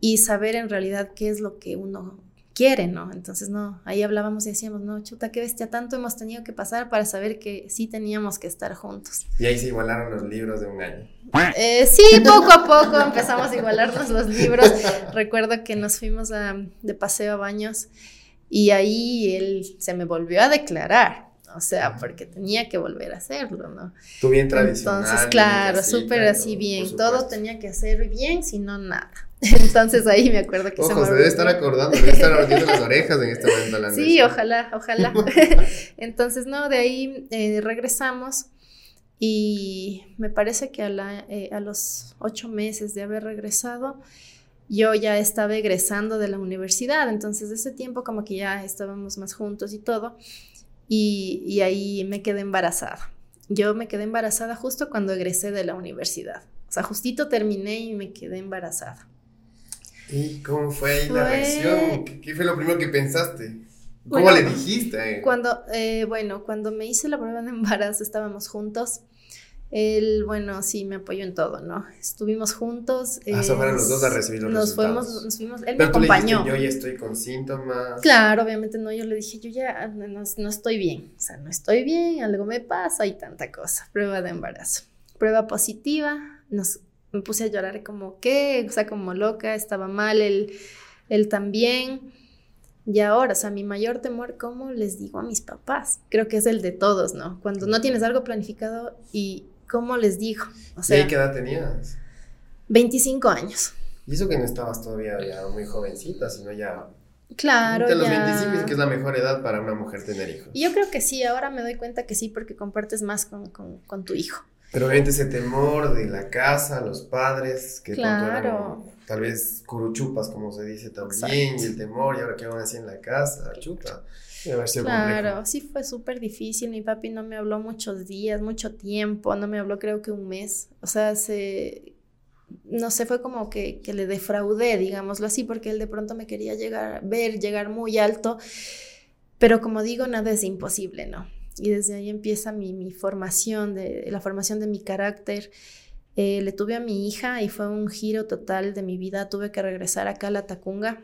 y saber en realidad qué es lo que uno quiere, ¿no? Entonces, no, ahí hablábamos y decíamos, no, chuta, qué bestia, tanto hemos tenido que pasar para saber que sí teníamos que estar juntos. Y ahí se igualaron los libros de un año. Eh, sí, poco a poco empezamos a igualarnos los libros. [LAUGHS] Recuerdo que nos fuimos de paseo a baños y ahí él se me volvió a declarar, o sea, porque tenía que volver a hacerlo, ¿no? Tú bien tradicional. Entonces, claro, súper así bien, todo tenía que hacer bien, si no nada. [LAUGHS] Entonces ahí me acuerdo que se, me debe estar acordando, debe estar ardiendo las orejas en este momento. La sí, ojalá, ojalá. [LAUGHS] [LAUGHS] Entonces, no, de ahí eh, regresamos y me parece que a, la, eh, a los ocho meses de haber regresado, yo ya estaba egresando de la universidad, entonces ese tiempo como que ya estábamos más juntos y todo, y, ahí me quedé embarazada. Yo me quedé embarazada justo cuando egresé de la universidad. O sea, justito terminé y me quedé embarazada. ¿Y cómo fue ahí la reacción? ¿Qué, fue lo primero que pensaste? ¿Cómo le dijiste? Cuando, eh, bueno, cuando me hice la prueba de embarazo estábamos juntos él, bueno, sí, me apoyó en todo, ¿no? Estuvimos juntos. Ah, fueron los dos a recibir los nos resultados. Fuimos, nos fuimos, él me acompañó. yo ya estoy con síntomas. Claro, obviamente no, yo le dije, yo ya no, no, estoy bien, o sea, no estoy bien, algo me pasa y tanta cosa. Prueba de embarazo. Prueba positiva, nos, me puse a llorar como, ¿qué? O sea, como loca, estaba mal, él, él también. Y ahora, o sea, mi mayor temor, ¿cómo les digo a mis papás? Creo que es el de todos, ¿no? Cuando no tienes algo planificado y ¿cómo les digo? O sea, qué edad tenías? 25 años. Y eso que no estabas todavía ya muy jovencita, sino ya... Claro. De los 25 que es la mejor edad para una mujer tener hijos. Y yo creo que sí, ahora me doy cuenta que sí, porque compartes más con, tu hijo. Pero obviamente ese temor de la casa, los padres, que claro. tal vez curuchupas, como se dice también, y el temor, y ahora qué van a hacer en la casa, chuta. Claro, sí fue súper difícil. Mi papi no me habló muchos días, mucho tiempo, no me habló creo que un mes. O sea, se, no sé, fue como que, que, le defraudé, digámoslo así, porque él de pronto me quería llegar, ver, llegar muy alto, pero como digo, nada es imposible, ¿no? Y desde ahí empieza mi, mi formación, la formación de mi carácter. Eh, le tuve a mi hija y fue un giro total de mi vida. Tuve que regresar acá a la Tacunga.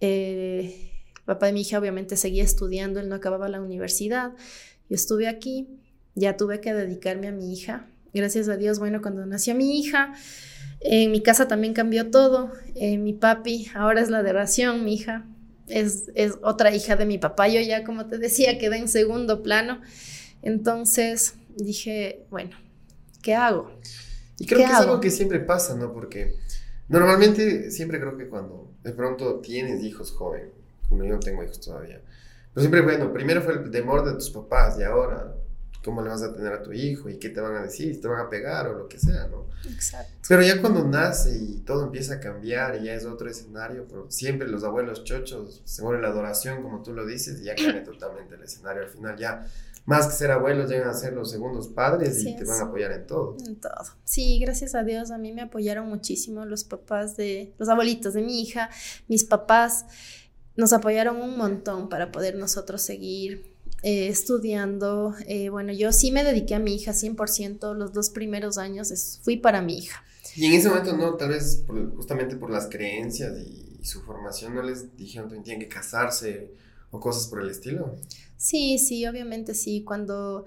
Eh, papá de mi hija obviamente seguía estudiando, él no acababa la universidad. Yo estuve aquí, ya tuve que dedicarme a mi hija gracias a Dios, bueno, cuando nació mi hija, en mi casa también cambió todo. Eh, mi papi ahora es la de ración, mi hija es, es, otra hija de mi papá. Yo ya, como te decía, quedé en segundo plano. Entonces dije, bueno, ¿qué hago? Y creo que es algo que siempre pasa, ¿no? Porque normalmente siempre creo que cuando de pronto tienes hijos joven, como yo no tengo hijos todavía, pero siempre, bueno, primero fue el temor de tus papás y ahora cómo le vas a tener a tu hijo y qué te van a decir, te van a pegar o lo que sea, ¿no? Exacto. Pero ya cuando nace y todo empieza a cambiar y ya es otro escenario, pero siempre los abuelos chochos se vuelve la adoración, como tú lo dices, ya cambia totalmente el escenario. Al final ya, más que ser abuelos, llegan a ser los segundos padres y te van a apoyar en todo. En todo. Sí, gracias a Dios, a mí me apoyaron muchísimo los papás de, los abuelitos de mi hija, mis papás nos apoyaron un montón para poder nosotros seguir eh, estudiando. Eh, bueno, yo sí me dediqué a mi hija 100%, los dos primeros años fui para mi hija. Y en ese momento, no, tal vez justamente por las creencias y, su formación, ¿no les dijeron que tienen que casarse o cosas por el estilo? Sí, sí, obviamente sí. Cuando,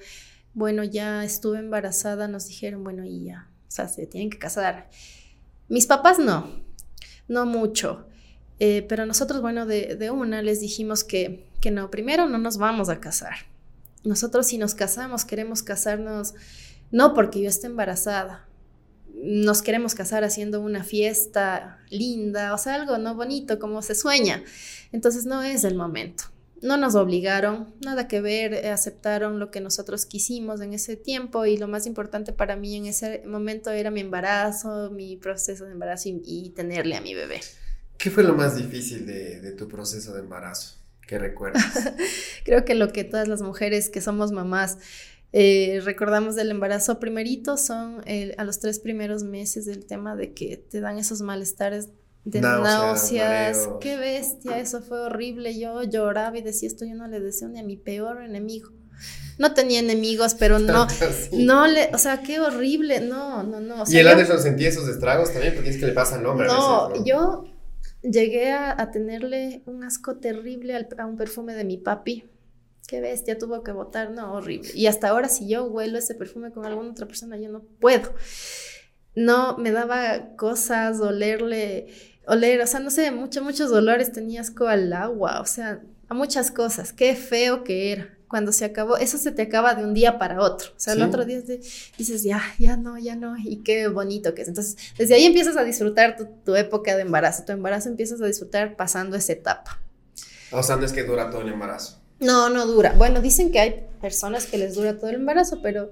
bueno, ya estuve embarazada, nos dijeron, bueno, y ya, o sea, se tienen que casar. Mis papás no, no mucho. Eh, pero nosotros, bueno, de, una les dijimos que que no, primero no nos vamos a casar. Nosotros si nos casamos queremos casarnos no porque yo esté embarazada. Nos queremos casar haciendo una fiesta linda, o sea, algo no bonito como se sueña. Entonces no es el momento. No nos obligaron, nada que ver, eh, aceptaron lo que nosotros quisimos en ese tiempo y lo más importante para mí en ese momento era mi embarazo, mi proceso de embarazo y, tenerle a mi bebé. ¿Qué fue lo más difícil de, de tu proceso de embarazo? ¿Qué recuerdas? [LAUGHS] Creo que lo que todas las mujeres que somos mamás eh, recordamos del embarazo primerito son a los tres primeros meses del tema de que te dan esos malestares de náuseas. Qué bestia, eso fue horrible. Yo lloraba y decía esto yo no le deseo ni a mi peor enemigo. No tenía enemigos, pero no, [LAUGHS] no le, o sea, qué horrible, no, no, no. y el Anderson sentía esos estragos también, porque es que le pasa al hombre no, a veces, ¿no? yo llegué a, tenerle un asco terrible a un perfume de mi papi. Qué bestia, tuvo que botar, no, horrible. Y hasta ahora si yo huelo ese perfume con alguna otra persona, yo no puedo. No, me daba cosas, olerle, oler, o sea, no sé, muchos, muchos dolores, tenía asco al agua, o sea, a muchas cosas. Qué feo que era cuando se acabó, eso se te acaba de un día para otro. O sea, el otro día dices, ya, ya no, ya no, y qué bonito que es. Entonces, desde ahí empiezas a disfrutar tu, época de embarazo. Tu embarazo empiezas a disfrutar pasando esa etapa. O sea, no es que dura todo el embarazo. No, no dura. Bueno, dicen que hay personas que les dura todo el embarazo, pero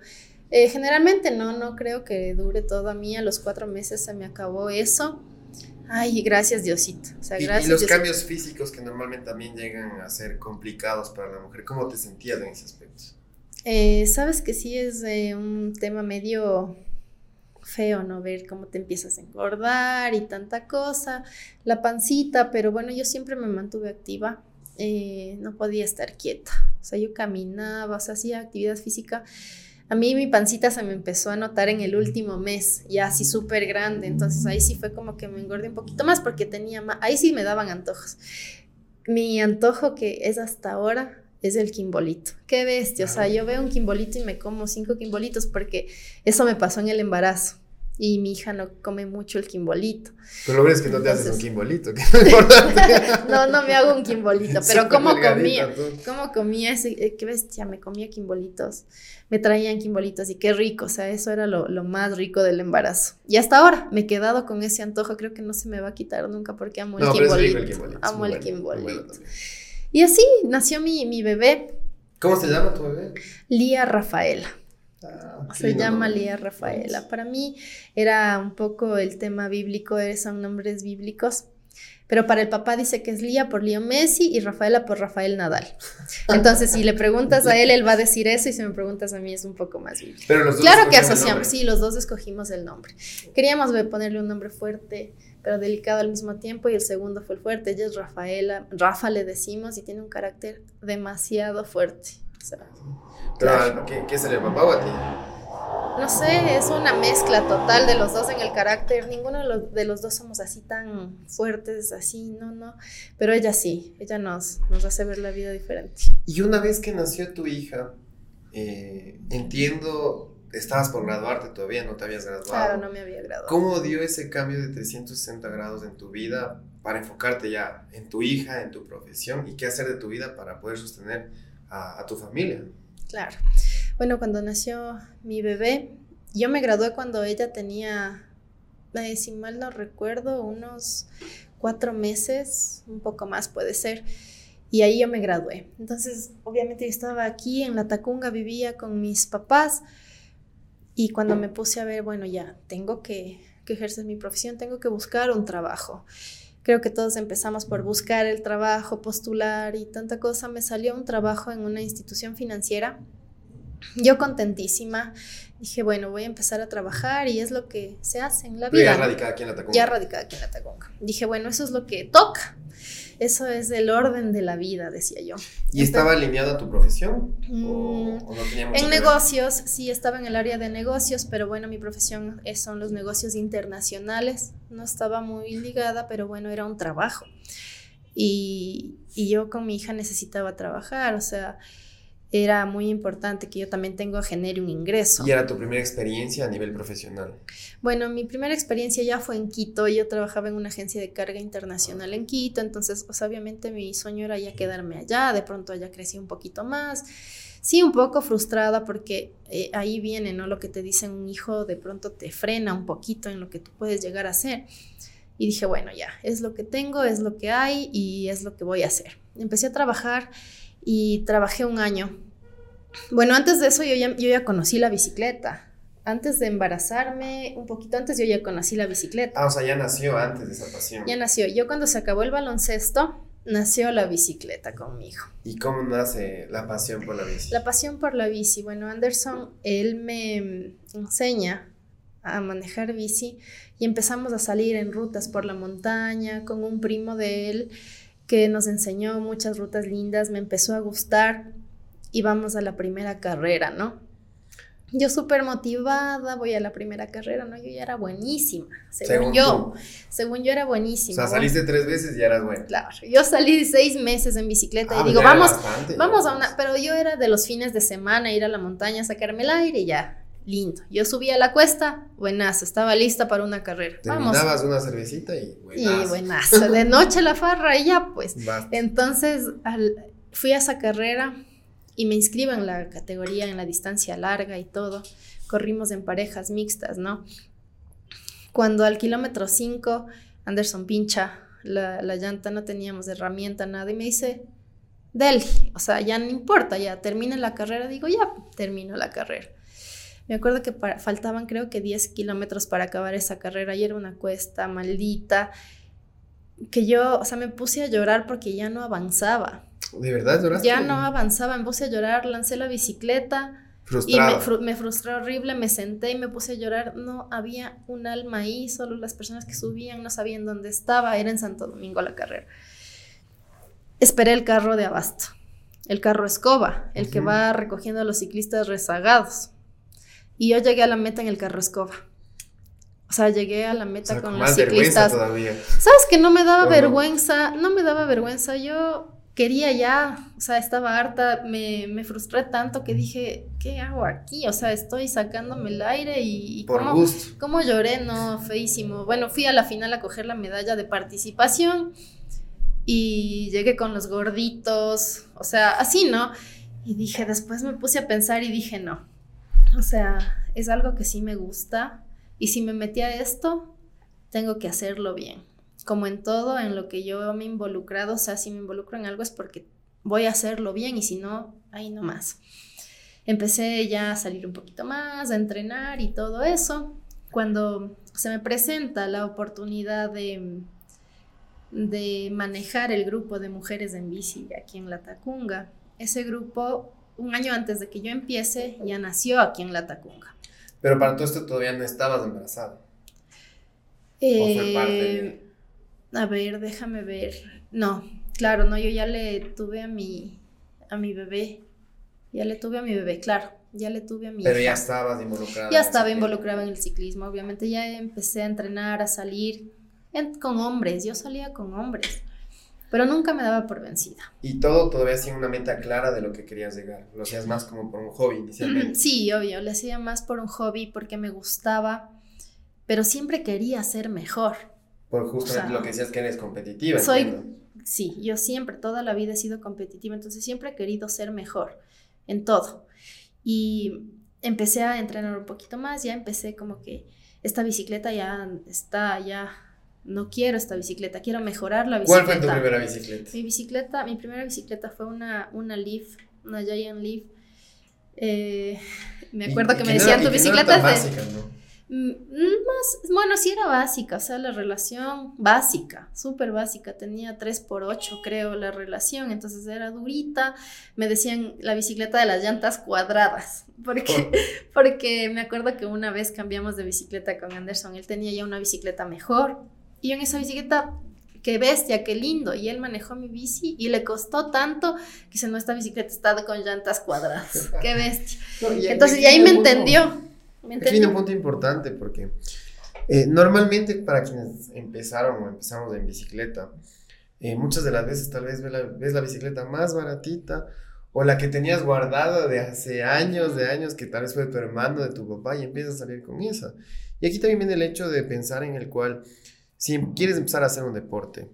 eh, generalmente no, no creo que dure todo. A mí a los cuatro meses se me acabó eso. Ay, gracias Diosito. O sea, gracias, y, los cambios físicos que normalmente también llegan a ser complicados para la mujer, ¿cómo te sentías en ese aspecto? Eh, Sabes que sí es un tema medio feo, ¿no? Ver cómo te empiezas a engordar y tanta cosa, la pancita, pero bueno, yo siempre me mantuve activa, eh, no podía estar quieta, o sea, yo caminaba, o sea, hacía actividad física a mí mi pancita se me empezó a notar en el último mes, ya así súper grande, entonces ahí sí fue como que me engordé un poquito más porque tenía más, ahí sí me daban antojos. Mi antojo que es hasta ahora es el quimbolito. Qué bestia, o sea, yo veo un quimbolito y me como cinco quimbolitos porque eso me pasó en el embarazo. Y mi hija no come mucho el quimbolito. Pero lo ves que no te haces un quimbolito, [LAUGHS] no, no me hago un quimbolito, pero ¿cómo comía? ¿Cómo comía ese? Eh, ¿Qué bestia? Me comía quimbolitos. Me traían quimbolitos y qué rico, o sea, eso era lo, más rico del embarazo. Y hasta ahora me he quedado con ese antojo, creo que no se me va a quitar nunca porque amo el quimbolito. Amo el quimbolito. Y así nació mi, mi bebé. ¿Cómo se llama tu bebé? Lía Rafaela. Ah, se llama Lía Rafaela. Para mí era un poco el tema bíblico, son nombres bíblicos. Pero para el papá dice que es Lía por Leo Messi y Rafaela por Rafael Nadal. [LAUGHS] Entonces, si le preguntas a él, él va a decir eso y si me preguntas a mí es un poco más bíblico. claro que asociamos, sí, los dos escogimos el nombre. Queríamos ponerle un nombre fuerte, pero delicado al mismo tiempo y el segundo fue el fuerte. Ella es Rafaela, Rafa le decimos y tiene un carácter demasiado fuerte. ¿Qué, se le papá a ti? No sé, es una mezcla total de los dos en el carácter. Ninguno de los, dos somos así tan fuertes, así, no, no. Pero ella sí, ella nos, nos hace ver la vida diferente. Y una vez que nació tu hija, eh, entiendo, estabas por graduarte todavía, no te habías graduado. Claro, no me había graduado. ¿Cómo dio ese cambio de 360 grados en tu vida para enfocarte ya en tu hija, en tu profesión y qué hacer de tu vida para poder sostener a, tu familia. Claro. Bueno, cuando nació mi bebé, yo me gradué cuando ella tenía, eh, si mal no recuerdo, unos cuatro meses, un poco más puede ser. Y ahí yo me gradué. Entonces, obviamente estaba aquí en La Tacunga, vivía con mis papás. Y cuando me puse a ver, bueno, ya tengo que, que ejercer mi profesión, tengo que buscar un trabajo. Creo que todos empezamos por buscar el trabajo, postular y tanta cosa. Me salió un trabajo en una institución financiera. Yo contentísima, dije, bueno, voy a empezar a trabajar y es lo que se hace en la vida. Ya radicada aquí en la Tacunga. Ya radicada aquí en la Tacunga. Dije, bueno, eso es lo que toca. Eso es el orden de la vida, decía yo. ¿Y estaba alineado a tu profesión? Mm, en negocios, sí, estaba en el área de negocios, pero bueno, mi profesión son los negocios internacionales. No estaba muy ligada, pero bueno, era un trabajo. Y, y yo con mi hija necesitaba trabajar, o sea, era muy importante que yo también tengo genere un ingreso. ¿Y era tu primera experiencia a nivel profesional? Bueno, mi primera experiencia ya fue en Quito. Yo trabajaba en una agencia de carga internacional en Quito, entonces, pues obviamente mi sueño era ya quedarme allá. De pronto allá crecí un poquito más. Sí, un poco frustrada porque eh, ahí viene, ¿no? Lo que te dicen un hijo de pronto te frena un poquito en lo que tú puedes llegar a hacer. Y dije, bueno, ya, es lo que tengo, es lo que hay y es lo que voy a hacer. Empecé a trabajar y trabajé un año. Bueno, antes de eso yo ya, yo ya conocí la bicicleta. Antes de embarazarme, un poquito antes yo ya conocí la bicicleta. Ah, o sea, ya nació antes de esa pasión. Ya nació. Yo cuando se acabó el baloncesto, nació la bicicleta conmigo. ¿Y cómo nace la pasión por la bici? La pasión por la bici. Bueno, Anderson, él me enseña a manejar bici y empezamos a salir en rutas por la montaña con un primo de él que nos enseñó muchas rutas lindas, me empezó a gustar y vamos a la primera carrera, ¿no? Yo súper motivada, voy a la primera carrera, ¿no? Yo ya era buenísima, según, yo. Según yo era buenísima. O sea, saliste tres veces y ya eras buena. Claro, yo salí seis meses en bicicleta y ah, digo, vamos, vamos a una, pero yo era de los fines de semana, ir a la montaña, sacarme el aire y ya, lindo. Yo subía a la cuesta, buenazo, estaba lista para una carrera. Terminabas una cervecita y buenazo. Y buenazo, de noche la farra y ya pues. Entonces fui a esa carrera y me inscribo en la categoría, en la distancia larga y todo. Corrimos en parejas mixtas, ¿no? Cuando al kilómetro 5, Anderson pincha la, la llanta, no teníamos herramienta, nada, y me dice, Del, o sea, ya no importa, ya termina la carrera, digo, ya termino la carrera. Me acuerdo que faltaban creo que 10 kilómetros para acabar esa carrera y era una cuesta maldita que yo, o sea, me puse a llorar porque ya no avanzaba. ¿De verdad lloraste? Ya no avanzaba, me puse a llorar, lancé la bicicleta. Y me, frustró horrible, me senté y me puse a llorar. No había un alma ahí, solo las personas que subían no sabían dónde estaba. Era en Santo Domingo la carrera. Esperé el carro de abasto, el carro escoba, el que va recogiendo a los ciclistas rezagados. Y yo llegué a la meta en el carro escoba. O sea, llegué a la meta con los ciclistas. Todavía. ¿Sabes que no me daba vergüenza? No me daba vergüenza. Yo quería ya, o sea, estaba harta, me, me, frustré tanto que dije, ¿qué hago aquí? O sea, estoy sacándome el aire y... Por cómo, gusto. ¿Cómo lloré? No, feísimo. Bueno, fui a la final a coger la medalla de participación y llegué con los gorditos, o sea, así, ¿no? Y dije, después me puse a pensar y dije, no, o sea, es algo que sí me gusta y si me metí a esto, tengo que hacerlo bien. Como en todo, en lo que yo me he involucrado, o sea, si me involucro en algo es porque voy a hacerlo bien y si no, ahí nomás. Empecé ya a salir un poquito más, a entrenar y todo eso. Cuando se me presenta la oportunidad de de manejar el grupo de mujeres en bici aquí en La Tacunga. Ese grupo, un año antes de que yo empiece, ya nació aquí en La Tacunga. Pero para todo esto todavía no estabas embarazada. ¿O fue parte eh, A ver, déjame ver. No, claro, no, yo ya le tuve a mi, a mi bebé. Ya le tuve a mi bebé, claro. Ya le tuve a mi. Pero ya estabas involucrada. Ya estaba involucrada en el ciclismo, obviamente. Ya empecé a entrenar, a salir con hombres, yo salía con hombres, pero nunca me daba por vencida. Y todo todavía sin una meta clara de lo que querías llegar, lo hacías más como por un hobby inicialmente. Sí, obvio, lo hacía más por un hobby porque me gustaba, pero siempre quería ser mejor. Por justamente lo que decías que eres competitiva. Soy, sí, yo siempre, toda la vida he sido competitiva, entonces siempre he querido ser mejor en todo. Y empecé a entrenar un poquito más, ya empecé como que esta bicicleta ya está, ya no quiero esta bicicleta, quiero mejorar la bicicleta. ¿Cuál fue tu primera bicicleta? Mi bicicleta, mi primera bicicleta fue una, una Leaf, una Giant Leaf. Eh, [LAUGHS] me acuerdo que me decían, tu bicicleta es de... Básica, ¿no? Mm, más, bueno, sí era básica, o sea, la relación básica, súper básica, tenía 3 por 8 creo la relación, entonces era durita, me decían la bicicleta de las llantas cuadradas, [LAUGHS] porque, porque me acuerdo que una vez cambiamos de bicicleta con Anderson, él tenía ya una bicicleta mejor, y en esa bicicleta, qué bestia, qué lindo. Y él manejó mi bici y le costó tanto que se no, esta bicicleta está con llantas cuadradas. [LAUGHS] qué bestia. Entonces, y ahí me entendió. Me entendió. un punto importante porque eh, normalmente para quienes empezaron o empezamos en bicicleta, eh, muchas de las veces tal vez ves la, ves la bicicleta más baratita o la que tenías guardada de hace años, de años, que tal vez fue de tu hermano, de tu papá, y empiezas a salir con esa. Y aquí también viene el hecho de pensar en el cual si quieres empezar a hacer un deporte,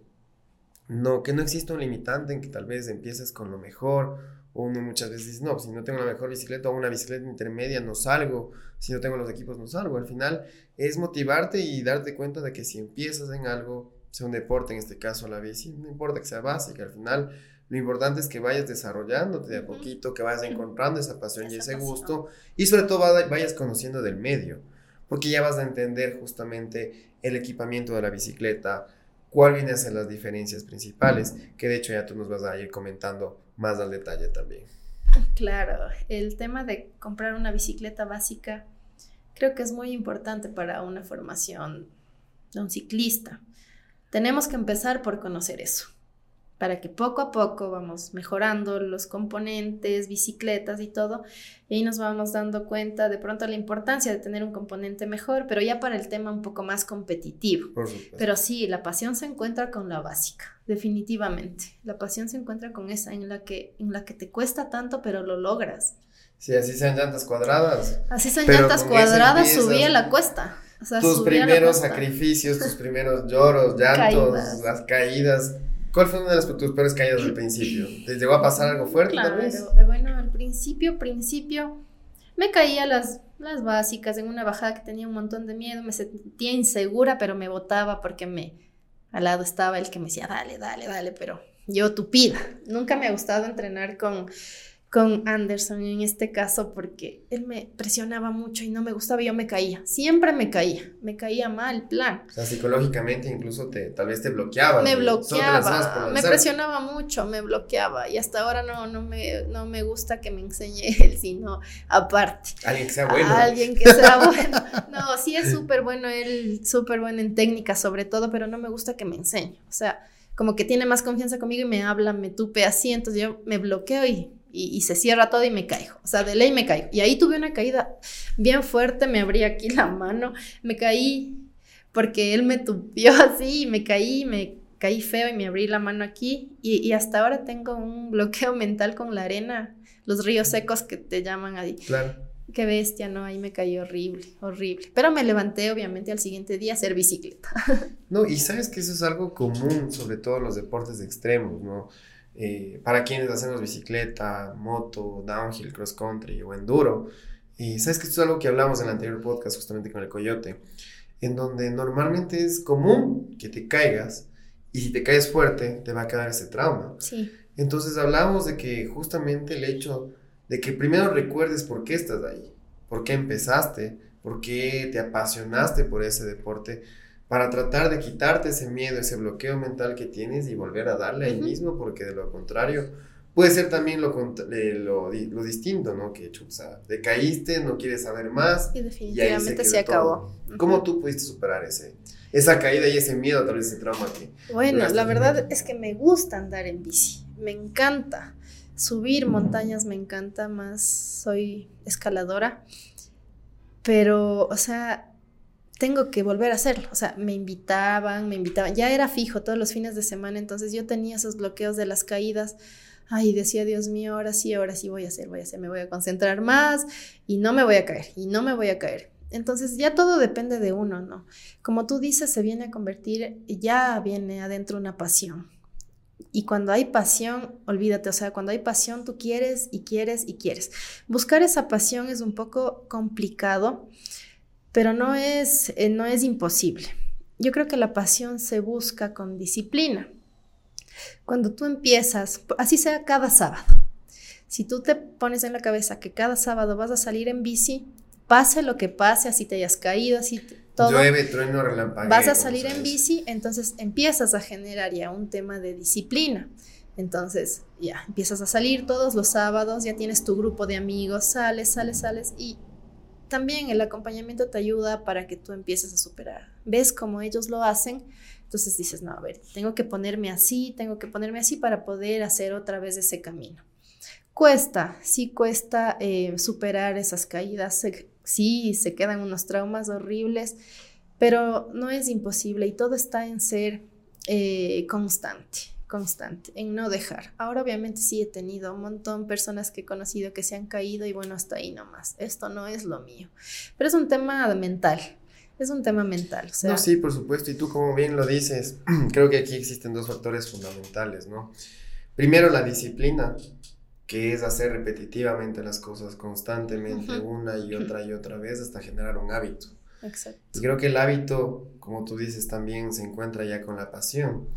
no, que no exista un limitante en que tal vez empieces con lo mejor, o uno muchas veces dice, no, si no tengo la mejor bicicleta o una bicicleta intermedia no salgo, si no tengo los equipos no salgo. Al final es motivarte y darte cuenta de que si empiezas en algo, sea un deporte, en este caso la bici, no importa que sea básica, al final lo importante es que vayas desarrollándote de a poquito, que vayas encontrando esa pasión y ese gusto y sobre todo vayas conociendo del medio, porque ya vas a entender justamente el equipamiento de la bicicleta, cuál vienen a ser las diferencias principales, que de hecho ya tú nos vas a ir comentando más al detalle también. Claro, el tema de comprar una bicicleta básica creo que es muy importante para una formación de un ciclista. Tenemos que empezar por conocer eso para que poco a poco vamos mejorando los componentes, bicicletas y todo, y ahí nos vamos dando cuenta de pronto la importancia de tener un componente mejor, pero ya para el tema un poco más competitivo. pero sí, la pasión se encuentra con la básica, definitivamente. La pasión se encuentra con esa en la que en la que te cuesta tanto, pero lo logras. Sí, así sean llantas cuadradas. Así sean llantas cuadradas, subí a la cuesta. tus primeros sacrificios, tus primeros lloros, llantos, las caídas ¿Cuál fue una de las tus peores caídas al principio? ¿Te llegó a pasar algo fuerte claro, tal vez? Bueno, al principio, principio, me caía las, las básicas en una bajada que tenía un montón de miedo, me sentía insegura, pero me botaba porque me, al lado estaba el que me decía, dale, dale, dale, pero yo tupida. Nunca me ha gustado entrenar con con Anderson en este caso porque él me presionaba mucho y no me gustaba, yo me caía, siempre me caía, me caía mal plan. O sea, psicológicamente incluso te, tal vez te bloqueaba. Me bloqueaba, me presionaba mucho, me bloqueaba y hasta ahora no, no, me, no me gusta que me enseñe [LAUGHS] él, sino aparte. Alguien que sea bueno. Alguien que sea [LAUGHS] bueno. No, sí es súper bueno, él súper bueno en técnica sobre todo, pero no me gusta que me enseñe. O sea, como que tiene más confianza conmigo y me habla, me tupe así, entonces yo me bloqueo y y, se cierra todo y me caigo. O sea, de ley me caigo. Y ahí tuve una caída bien fuerte, me abrí aquí la mano, me caí porque él me tupió [LAUGHS] así y me caí, me, caí feo y me abrí la mano aquí y, hasta ahora tengo un bloqueo mental con la arena, los ríos secos que te llaman ahí. Claro. Qué bestia, ¿no? Ahí me caí horrible, horrible. Pero me levanté, obviamente, al siguiente día a hacer bicicleta. [LAUGHS] No, y sabes que eso es algo común, sobre todo en los deportes extremos, ¿no? Eh, para quienes hacemos bicicleta, moto, downhill, cross country o enduro. Y sabes que esto es algo que hablamos en el anterior podcast justamente con el coyote, en donde normalmente es común que te caigas y si te caes fuerte te va a quedar ese trauma. Sí. Entonces hablamos de que justamente el hecho de que primero recuerdes por qué estás ahí, por qué empezaste, por qué te apasionaste por ese deporte, para tratar de quitarte ese miedo, ese bloqueo mental que tienes y volver a darle ahí mismo, porque de lo contrario puede ser también lo, lo, lo distinto, ¿no? Que chuza, te caíste, no quieres saber más. Y definitivamente se, acabó. ¿Cómo tú pudiste superar ese, esa caída y ese miedo, tal vez ese trauma que... Bueno, la verdad es que me gusta andar en bici, me encanta. Subir montañas me encanta, más soy escaladora. Pero, o sea, tengo que volver a hacerlo. O sea, me invitaban, me invitaban. Ya era fijo todos los fines de semana, entonces yo tenía esos bloqueos de las caídas. Ay, decía, Dios mío, ahora sí, ahora sí voy a hacer, voy a hacer, me voy a concentrar más y no me voy a caer, y no me voy a caer. Entonces ya todo depende de uno, ¿no? Como tú dices, se viene a convertir, ya viene adentro una pasión. Y cuando hay pasión, olvídate, o sea, cuando hay pasión, tú quieres y quieres y quieres. Buscar esa pasión es un poco complicado pero no es, eh, no es imposible. Yo creo que la pasión se busca con disciplina. Cuando tú empiezas, así sea cada sábado, si tú te pones en la cabeza que cada sábado vas a salir en bici, pase lo que pase, así te hayas caído, así todo. Llueve, trueno, relampagueo. Vas a salir en bici, entonces empiezas a generar ya un tema de disciplina. Entonces, ya, empiezas a salir todos los sábados, ya tienes tu grupo de amigos, sales, sales, sales y también el acompañamiento te ayuda para que tú empieces a superar. Ves cómo ellos lo hacen, entonces dices, no, a ver, tengo que ponerme así, tengo que ponerme así para poder hacer otra vez ese camino. Cuesta, sí cuesta eh, superar esas caídas, sí, se quedan unos traumas horribles, pero no es imposible y todo está en ser eh, constante constante, en no dejar. Ahora obviamente sí he tenido un montón de personas que he conocido que se han caído y bueno, hasta ahí nomás. Esto no es lo mío. Pero es un tema mental. Es un tema mental. no, sí, por supuesto. Y tú como bien lo dices, [CLEARS THROAT] creo que aquí existen dos factores fundamentales, ¿no? Primero la disciplina, que es hacer repetitivamente las cosas constantemente, una y otra y otra vez hasta generar un hábito. Exacto. Y creo que el hábito, como tú dices, también se encuentra ya con la pasión.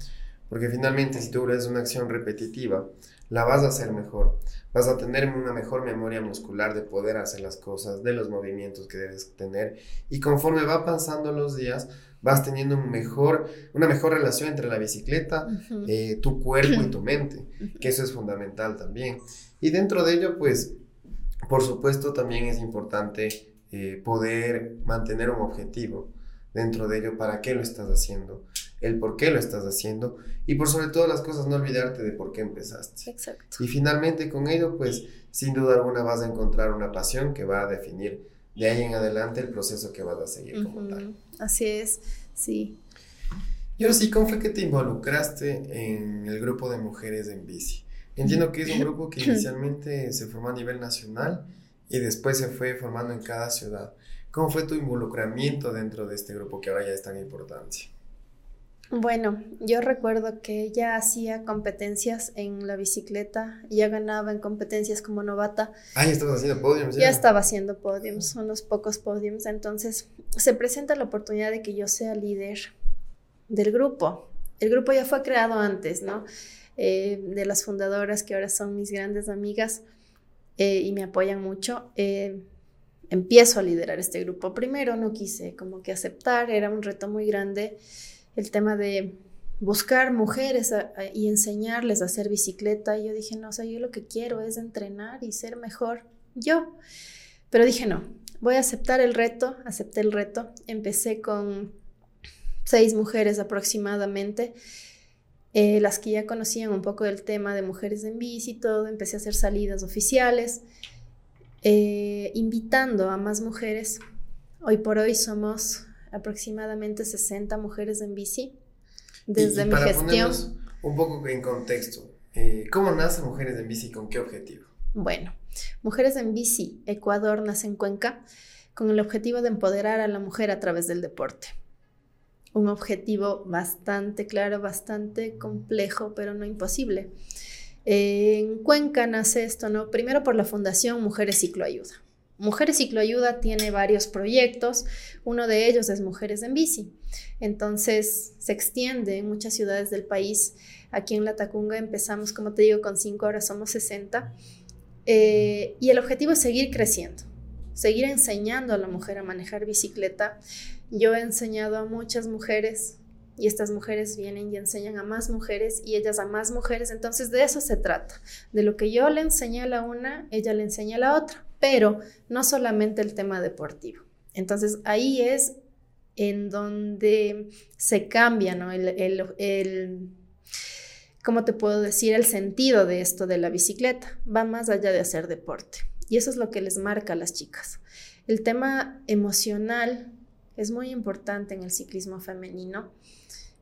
Porque finalmente si tú haces una acción repetitiva, la vas a hacer mejor. Vas a tener una mejor memoria muscular de poder hacer las cosas, de los movimientos que debes tener. Y conforme va pasando los días, vas teniendo un mejor, una mejor relación entre la bicicleta, eh, tu cuerpo y [CLEARS THROAT] tu mente, que eso es fundamental también. Y dentro de ello, pues, por supuesto, también es importante eh, poder mantener un objetivo dentro de ello, para qué lo estás haciendo el por qué lo estás haciendo y por sobre todo las cosas no olvidarte de por qué empezaste. Exacto. Y finalmente con ello, pues sin duda alguna vas a encontrar una pasión que va a definir de ahí en adelante el proceso que vas a seguir como tal. Así es, sí. Y ahora sí, ¿cómo fue que te involucraste en el grupo de mujeres en bici? Entiendo que es un grupo que [CLEARS THROAT] inicialmente se formó a nivel nacional y después se fue formando en cada ciudad. ¿Cómo fue tu involucramiento dentro de este grupo que ahora ya es tan importante? Bueno, yo recuerdo que ella hacía competencias en la bicicleta, ya ganaba en competencias como novata. Ah, ya estabas haciendo podiums. Ya, estaba haciendo podiums, unos pocos podiums. Entonces se presenta la oportunidad de que yo sea líder del grupo. El grupo ya fue creado antes, ¿no? Eh, de las fundadoras que ahora son mis grandes amigas eh, y me apoyan mucho. Eh, empiezo a liderar este grupo. Primero no quise como que aceptar, era un reto muy grande el tema de buscar mujeres y enseñarles a hacer bicicleta. Y yo dije, no, o sea, yo lo que quiero es entrenar y ser mejor yo. Pero dije, no, voy a aceptar el reto, acepté el reto. Empecé con seis mujeres aproximadamente. Eh, las que ya conocían un poco del tema de mujeres en bici y todo, empecé a hacer salidas oficiales, eh, invitando a más mujeres. Hoy por hoy somos aproximadamente 60 mujeres en bici. desde mi gestión. Un poco en contexto, eh, ¿cómo nace Mujeres en Bici con qué objetivo? Bueno, Mujeres en Bici, Ecuador nace en Cuenca con el objetivo de empoderar a la mujer a través del deporte. Un objetivo bastante claro, bastante complejo, pero no imposible. En Cuenca nace esto, ¿no? Primero por la Fundación Mujeres Cicloayuda. Mujeres Cicloayuda tiene varios proyectos, uno de ellos es Mujeres en Bici. Entonces se extiende en muchas ciudades del país. Aquí en La Tacunga empezamos, como te digo, con cinco, ahora somos 60. Eh, y el objetivo es seguir creciendo, seguir enseñando a la mujer a manejar bicicleta. Yo he enseñado a muchas mujeres y estas mujeres vienen y enseñan a más mujeres y ellas a más mujeres. Entonces de eso se trata, de lo que yo le enseñé a la una, ella le enseña a la otra, pero no solamente el tema deportivo. Entonces ahí es en donde se cambia, ¿no? El, el, ¿cómo te puedo decir? El sentido de esto de la bicicleta va más allá de hacer deporte. Y eso es lo que les marca a las chicas. El tema emocional es muy importante en el ciclismo femenino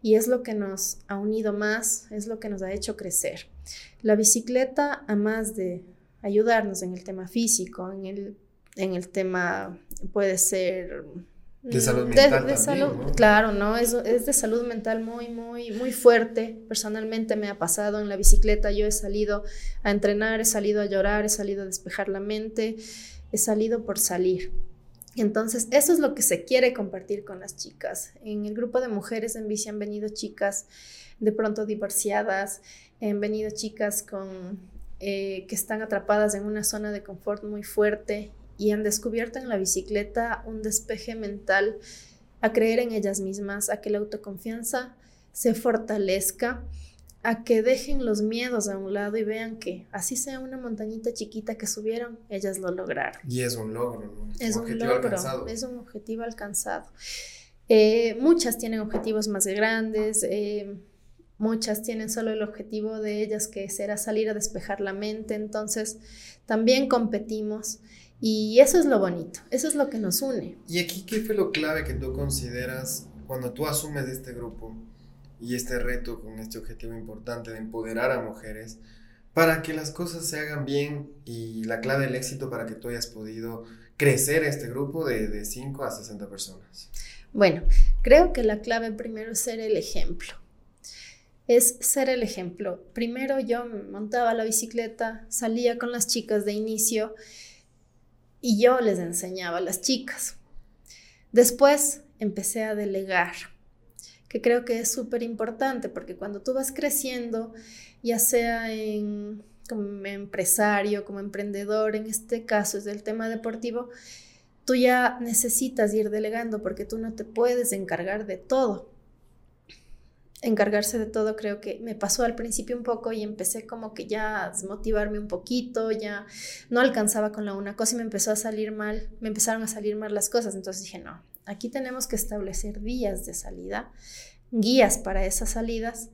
y es lo que nos ha unido más, es lo que nos ha hecho crecer. La bicicleta, a más de ayudarnos en el tema físico, en el, en el tema, puede ser... De salud mm, mental. De, salud, Claro, ¿no? Es, es de salud mental muy, muy, muy fuerte. Personalmente me ha pasado en la bicicleta. Yo he salido a entrenar, he salido a llorar, he salido a despejar la mente, he salido por salir. Entonces, eso es lo que se quiere compartir con las chicas. En el grupo de mujeres en bici han venido chicas de pronto divorciadas, han venido chicas con, eh, que están atrapadas en una zona de confort muy fuerte y han descubierto en la bicicleta un despeje mental a creer en ellas mismas, a que la autoconfianza se fortalezca a que dejen los miedos a un lado y vean que así sea una montañita chiquita que subieron, ellas lo lograron. Y es un logro, ¿no? Es un, objetivo alcanzado. es un objetivo alcanzado. Eh, muchas tienen objetivos más grandes, eh, muchas tienen solo el objetivo de ellas que será salir a despejar la mente, entonces también competimos y eso es lo bonito, eso es lo que nos une. ¿Y aquí qué fue lo clave que tú consideras cuando tú asumes este grupo? y este reto con este objetivo importante de empoderar a mujeres para que las cosas se hagan bien y la clave del éxito para que tú hayas podido crecer este grupo de, de 5 a 60 personas? Bueno, creo que la clave primero es ser el ejemplo. Es ser el ejemplo. Primero yo montaba la bicicleta, salía con las chicas de inicio y yo les enseñaba a las chicas. Después empecé a delegar que creo que es súper importante porque cuando tú vas creciendo, ya sea en, como empresario, como emprendedor, en este caso es el tema deportivo, tú ya necesitas ir delegando porque tú no te puedes encargar de todo. Encargarse de todo creo que me pasó al principio un poco y empecé como que ya a desmotivarme un poquito, ya no alcanzaba con la una cosa y me empezó a salir mal, me empezaron a salir mal las cosas, entonces dije, no, Aquí tenemos que establecer días de salida, guías para esas salidas.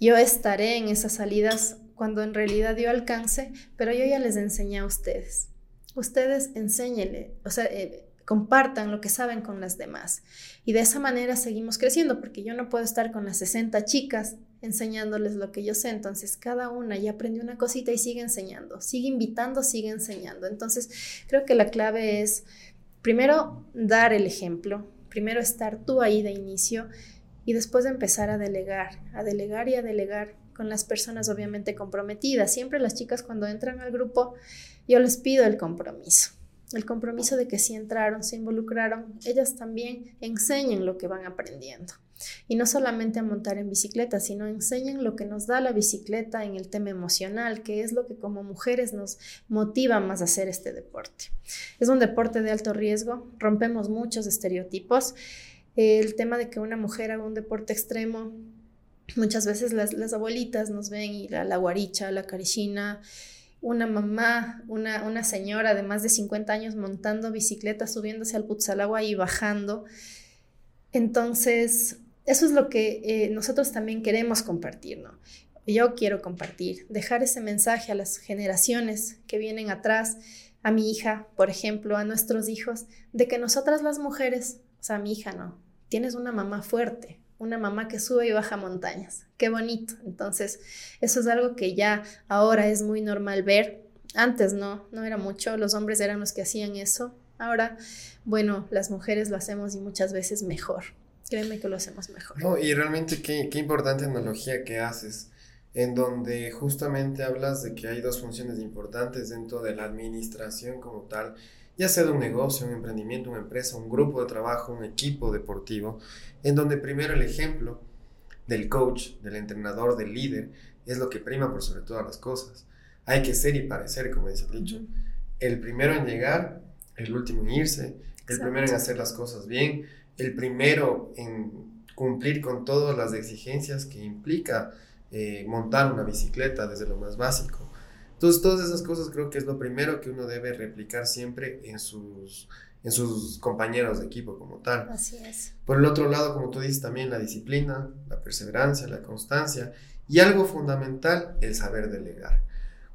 Yo estaré en esas salidas cuando en realidad yo alcance, pero yo ya les enseñé a ustedes. Ustedes enséñenle, o sea, eh, compartan lo que saben con las demás. Y de esa manera seguimos creciendo, porque yo no puedo estar con las 60 chicas enseñándoles lo que yo sé. Entonces, cada una ya aprendió una cosita y sigue enseñando, sigue invitando, sigue enseñando. Entonces, creo que la clave es primero dar el ejemplo, primero estar tú ahí de inicio y después empezar a delegar, a delegar y a delegar con las personas obviamente comprometidas. Siempre las chicas cuando entran al grupo, yo les pido el compromiso. El compromiso de que si entraron, se involucraron, ellas también enseñen lo que van aprendiendo. Y no solamente a montar en bicicleta, sino enseñen lo que nos da la bicicleta en el tema emocional, que es lo que como mujeres nos motiva más a hacer este deporte. Es un deporte de alto riesgo, rompemos muchos estereotipos. El tema de que una mujer haga un deporte extremo, muchas veces las, abuelitas nos ven y la, la guaricha, la carichina, una mamá, una, una señora de más de 50 años montando bicicleta, subiéndose al Putzalagua y bajando. Entonces, eso es lo que eh, nosotros también queremos compartir, ¿no? Yo quiero compartir, dejar ese mensaje a las generaciones que vienen atrás, a mi hija, por ejemplo, a nuestros hijos, de que nosotras las mujeres, o sea, mi hija no, tienes una mamá fuerte, una mamá que sube y baja montañas. Qué bonito. Entonces, eso es algo que ya ahora es muy normal ver. Antes no, no era mucho. Los hombres eran los que hacían eso. Ahora, bueno, las mujeres lo hacemos y muchas veces mejor. Créeme que lo hacemos mejor. No, y realmente qué, qué importante analogía que haces, en donde justamente hablas de que hay dos funciones importantes dentro de la administración como tal, ya sea de un negocio, un emprendimiento, una empresa, un grupo de trabajo, un equipo deportivo, en donde primero el ejemplo del coach, del entrenador, del líder, es lo que prima por sobre todas las cosas. Hay que ser y parecer, como dice el dicho. El primero en llegar, el último en irse, el primero en hacer las cosas bien, el primero en cumplir con todas las exigencias que implica eh, montar una bicicleta desde lo más básico. Entonces, todas esas cosas creo que es lo primero que uno debe replicar siempre en sus, en sus compañeros de equipo como tal. Así es. Por el otro lado, como tú dices, también la disciplina, la perseverancia, la constancia y algo fundamental, el saber delegar.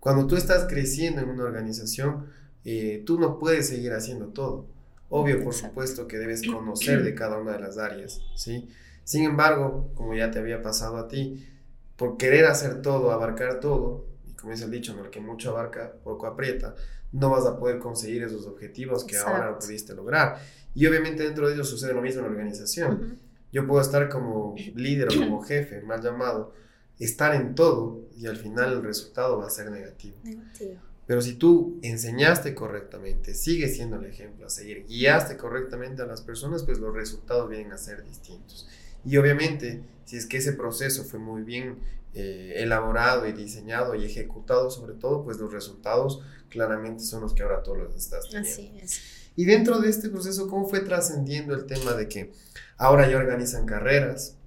Cuando tú estás creciendo en una organización, eh, tú no puedes seguir haciendo todo. Obvio, por supuesto que debes conocer de cada una de las áreas, ¿sí? Sin embargo, como ya te había pasado a ti, por querer hacer todo, abarcar todo, como dice el dicho, el que mucho abarca, poco aprieta, no vas a poder conseguir esos objetivos que ahora no pudiste lograr. Y obviamente dentro de ellos sucede lo mismo en la organización. Yo puedo estar como líder o como [CLEARS THROAT] jefe, mal llamado, estar en todo y al final el resultado va a ser negativo. Negativo. Pero si tú enseñaste correctamente, sigues siendo el ejemplo a seguir, guiaste correctamente a las personas, pues los resultados vienen a ser distintos. Y obviamente, si es que ese proceso fue muy bien eh, elaborado y diseñado y ejecutado sobre todo, pues los resultados claramente son los que ahora todos los estás teniendo. Así es. Y dentro de este proceso, ¿cómo fue trascendiendo el tema de que ahora ya organizan carreras?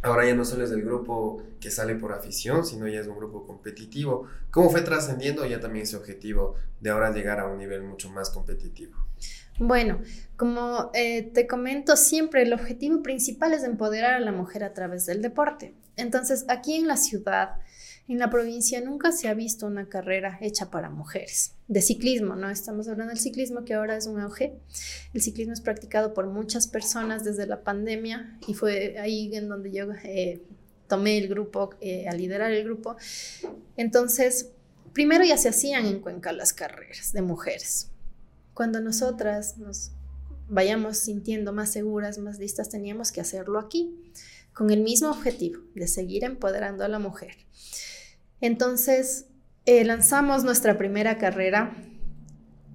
Ahora ya no solo es el grupo que sale por afición, sino ya es un grupo competitivo. ¿Cómo fue trascendiendo ya también ese objetivo de ahora llegar a un nivel mucho más competitivo? Bueno, como eh, te comento siempre, el objetivo principal es empoderar a la mujer a través del deporte. Entonces, aquí en la ciudad, en la provincia, nunca se ha visto una carrera hecha para mujeres. De ciclismo, ¿no? Estamos hablando del ciclismo que ahora es un auge. El ciclismo es practicado por muchas personas desde la pandemia y fue ahí en donde yo eh, tomé el grupo, eh, a liderar el grupo. Entonces, primero ya se hacían en Cuenca las carreras de mujeres cuando nosotras nos vayamos sintiendo más seguras, más listas, teníamos que hacerlo aquí, con el mismo objetivo de seguir empoderando a la mujer. Entonces, eh, lanzamos nuestra primera carrera.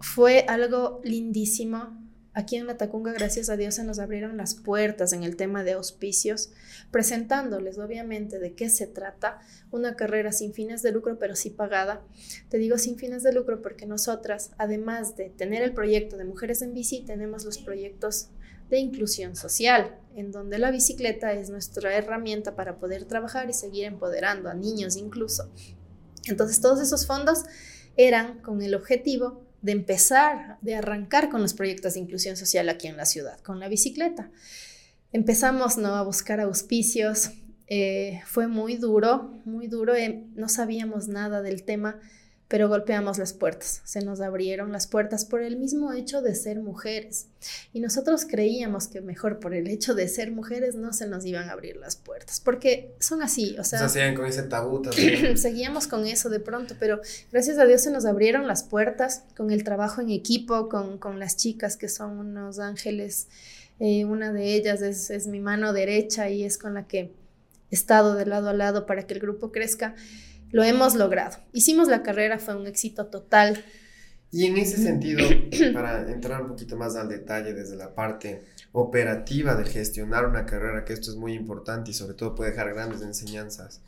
Fue algo lindísimo, Aquí en La Tacunga, gracias a Dios, se nos abrieron las puertas en el tema de auspicios, presentándoles obviamente de qué se trata, una carrera sin fines de lucro, pero sí pagada. Te digo sin fines de lucro porque nosotras, además de tener el proyecto de Mujeres en Bici, tenemos los proyectos de inclusión social, en donde la bicicleta es nuestra herramienta para poder trabajar y seguir empoderando a niños incluso. Entonces, todos esos fondos eran con el objetivo de empezar, de arrancar con los proyectos de inclusión social aquí en la ciudad, con la bicicleta. Empezamos ¿no? a buscar auspicios, eh, fue muy duro, muy duro, eh, no sabíamos nada del tema, pero golpeamos las puertas, se nos abrieron las puertas por el mismo hecho de ser mujeres. Y nosotros creíamos que mejor por el hecho de ser mujeres no se nos iban a abrir las puertas, porque son así, o sea... Se hacían con ese tabú también. [CLEARS THROAT] seguíamos con eso de pronto, pero gracias a Dios se nos abrieron las puertas con el trabajo en equipo, con, con las chicas que son unos ángeles. Eh, una de ellas es, es mi mano derecha y es con la que he estado de lado a lado para que el grupo crezca lo hemos logrado. Hicimos la carrera, fue un éxito total. Y en ese sentido, [CLEARS THROAT] para entrar un poquito más al detalle desde la parte operativa de gestionar una carrera, que esto es muy importante y sobre todo puede dejar grandes enseñanzas,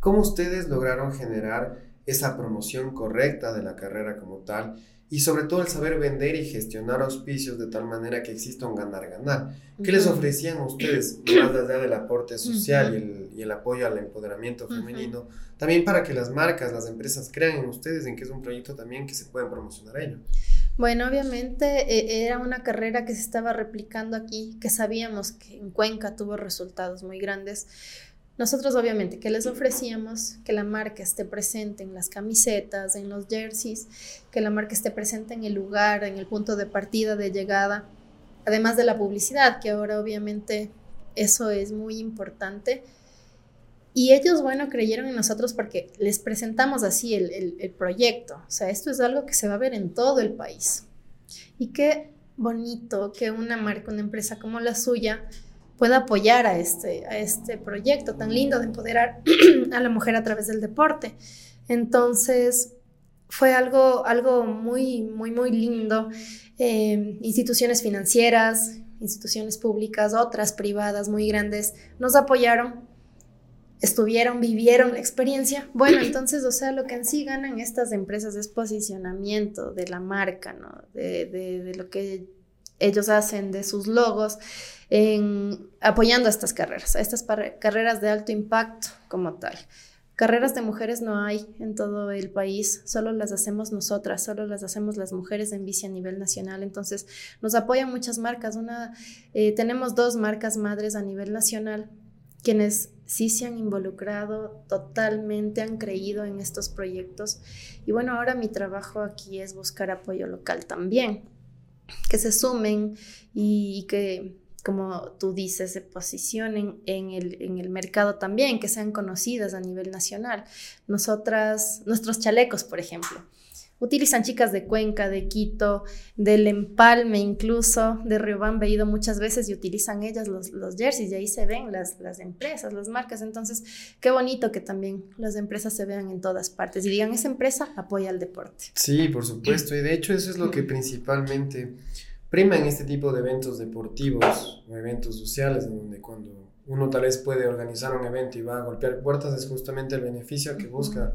¿cómo ustedes lograron generar esa promoción correcta de la carrera como tal y sobre todo el saber vender y gestionar auspicios de tal manera que exista un ganar-ganar. ¿Qué les ofrecían a ustedes, [CLEARS THROAT] más allá del aporte social y, el, y, el, apoyo al empoderamiento femenino, también para que las marcas, las empresas crean en ustedes en que es un proyecto también que se pueden promocionar a ello? Bueno, obviamente eh, era una carrera que se estaba replicando aquí, que sabíamos que en Cuenca tuvo resultados muy grandes, nosotros obviamente que les ofrecíamos que la marca esté presente en las camisetas, en los jerseys, que la marca esté presente en el lugar, en el punto de partida, de llegada, además de la publicidad, que ahora obviamente eso es muy importante. Y ellos, bueno, creyeron en nosotros porque les presentamos así el, proyecto. O sea, esto es algo que se va a ver en todo el país. Y qué bonito que una marca, una empresa como la suya pueda apoyar a este, a este proyecto tan lindo de empoderar [CLEARS THROAT] a la mujer a través del deporte. Entonces, fue algo, algo muy, muy, muy lindo. Eh, instituciones financieras, instituciones públicas, otras privadas muy grandes, nos apoyaron estuvieron, vivieron la experiencia. Bueno, [CLEARS THROAT] entonces, o sea, lo que en sí ganan estas empresas es posicionamiento de la marca, ¿no? De, de, lo que ellos hacen, de sus logos, en, apoyando estas carreras, estas carreras de alto impacto como tal. Carreras de mujeres no hay en todo el país, solo las hacemos nosotras, solo las hacemos las mujeres en bici a nivel nacional. Entonces, nos apoyan muchas marcas. Una, eh, tenemos dos marcas madres a nivel nacional quienes sí se han involucrado totalmente, han creído en estos proyectos. Y bueno, ahora mi trabajo aquí es buscar apoyo local también, que se sumen y, que, como tú dices, se posicionen en el, en el mercado también, que sean conocidas a nivel nacional. Nosotras, nuestros chalecos, por ejemplo Utilizan chicas de Cuenca, de Quito, del Empalme incluso, de Riobamba he ido muchas veces y utilizan ellas los, los jerseys y ahí se ven las, las empresas, las marcas. Entonces, qué bonito que también las empresas se vean en todas partes y digan, esa empresa apoya el deporte. Sí, por supuesto. Y de hecho eso es lo que principalmente prima en este tipo de eventos deportivos o eventos sociales, en donde cuando uno tal vez puede organizar un evento y va a golpear puertas, es justamente el beneficio que busca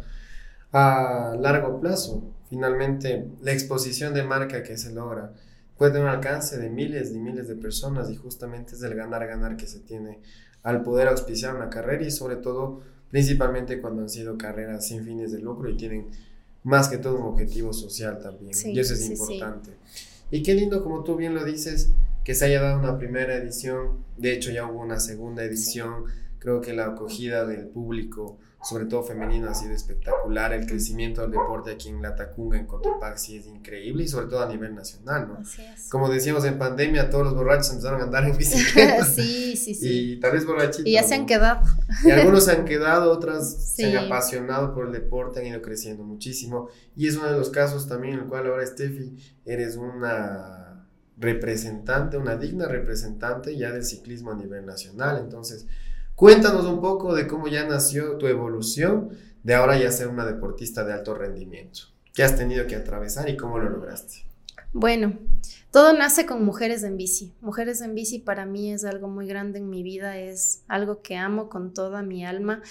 a largo plazo. Finalmente, la exposición de marca que se logra puede tener un alcance de miles y miles de personas y justamente es el ganar-ganar que se tiene al poder auspiciar una carrera y sobre todo, principalmente cuando han sido carreras sin fines de lucro y tienen más que todo un objetivo social también. y eso es importante. Y qué lindo, como tú bien lo dices, que se haya dado una primera edición. De hecho, ya hubo una segunda edición. Creo que la acogida del público sobre todo femenino, ha sido espectacular. El crecimiento del deporte aquí en Latacunga, en Cotopaxi, es increíble y sobre todo a nivel nacional, ¿no? Como decíamos en pandemia, todos los borrachos empezaron a andar en [LAUGHS] bicicleta. sí, sí, sí. Y tal vez borrachitos. Y ya se han quedado. Y algunos se han quedado, otras se han apasionado por el deporte, han ido creciendo muchísimo. Y es uno de los casos también en el cual ahora, Steffi, eres una representante, una digna representante ya del ciclismo a nivel nacional. Entonces, Cuéntanos un poco de cómo ya nació tu evolución de ahora ya ser una deportista de alto rendimiento. ¿Qué has tenido que atravesar y cómo lo lograste? Bueno, todo nace con Mujeres en Bici. Mujeres en Bici para mí es algo muy grande en mi vida, es algo que amo con toda mi alma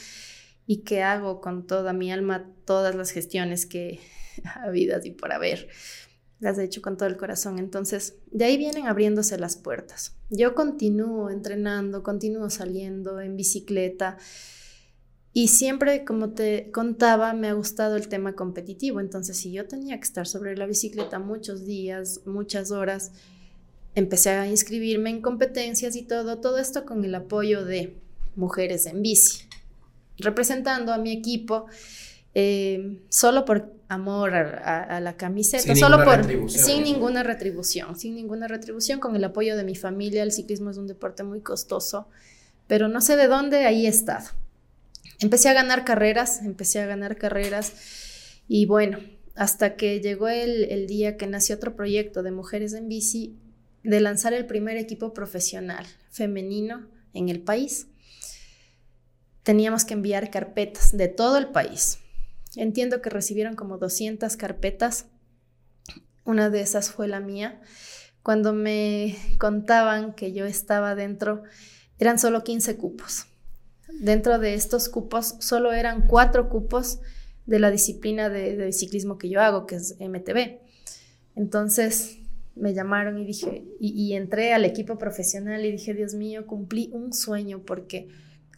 y que hago con toda mi alma todas las gestiones que [LAUGHS] ha habido y por haber las he hecho con todo el corazón. Entonces, de ahí vienen abriéndose las puertas. Yo continúo entrenando, continúo saliendo en bicicleta y siempre, como te contaba, me ha gustado el tema competitivo. Entonces, si yo tenía que estar sobre la bicicleta muchos días, muchas horas, empecé a inscribirme en competencias y todo, todo esto con el apoyo de mujeres en bici, representando a mi equipo eh, solo por amor a, la camiseta, sin solo por sin ninguna retribución, sin ninguna retribución, con el apoyo de mi familia. El ciclismo es un deporte muy costoso, pero no sé de dónde ahí he estado. Empecé a ganar carreras, empecé a ganar carreras y bueno, hasta que llegó el, el día que nació otro proyecto de Mujeres en Bici, de lanzar el primer equipo profesional femenino en el país. Teníamos que enviar carpetas de todo el país Entiendo que recibieron como 200 carpetas. Una de esas fue la mía. Cuando me contaban que yo estaba dentro, eran solo 15 cupos. Dentro de estos cupos, solo eran cuatro cupos de la disciplina de, ciclismo que yo hago, que es MTB. Entonces me llamaron y dije, y entré al equipo profesional y dije, Dios mío, cumplí un sueño porque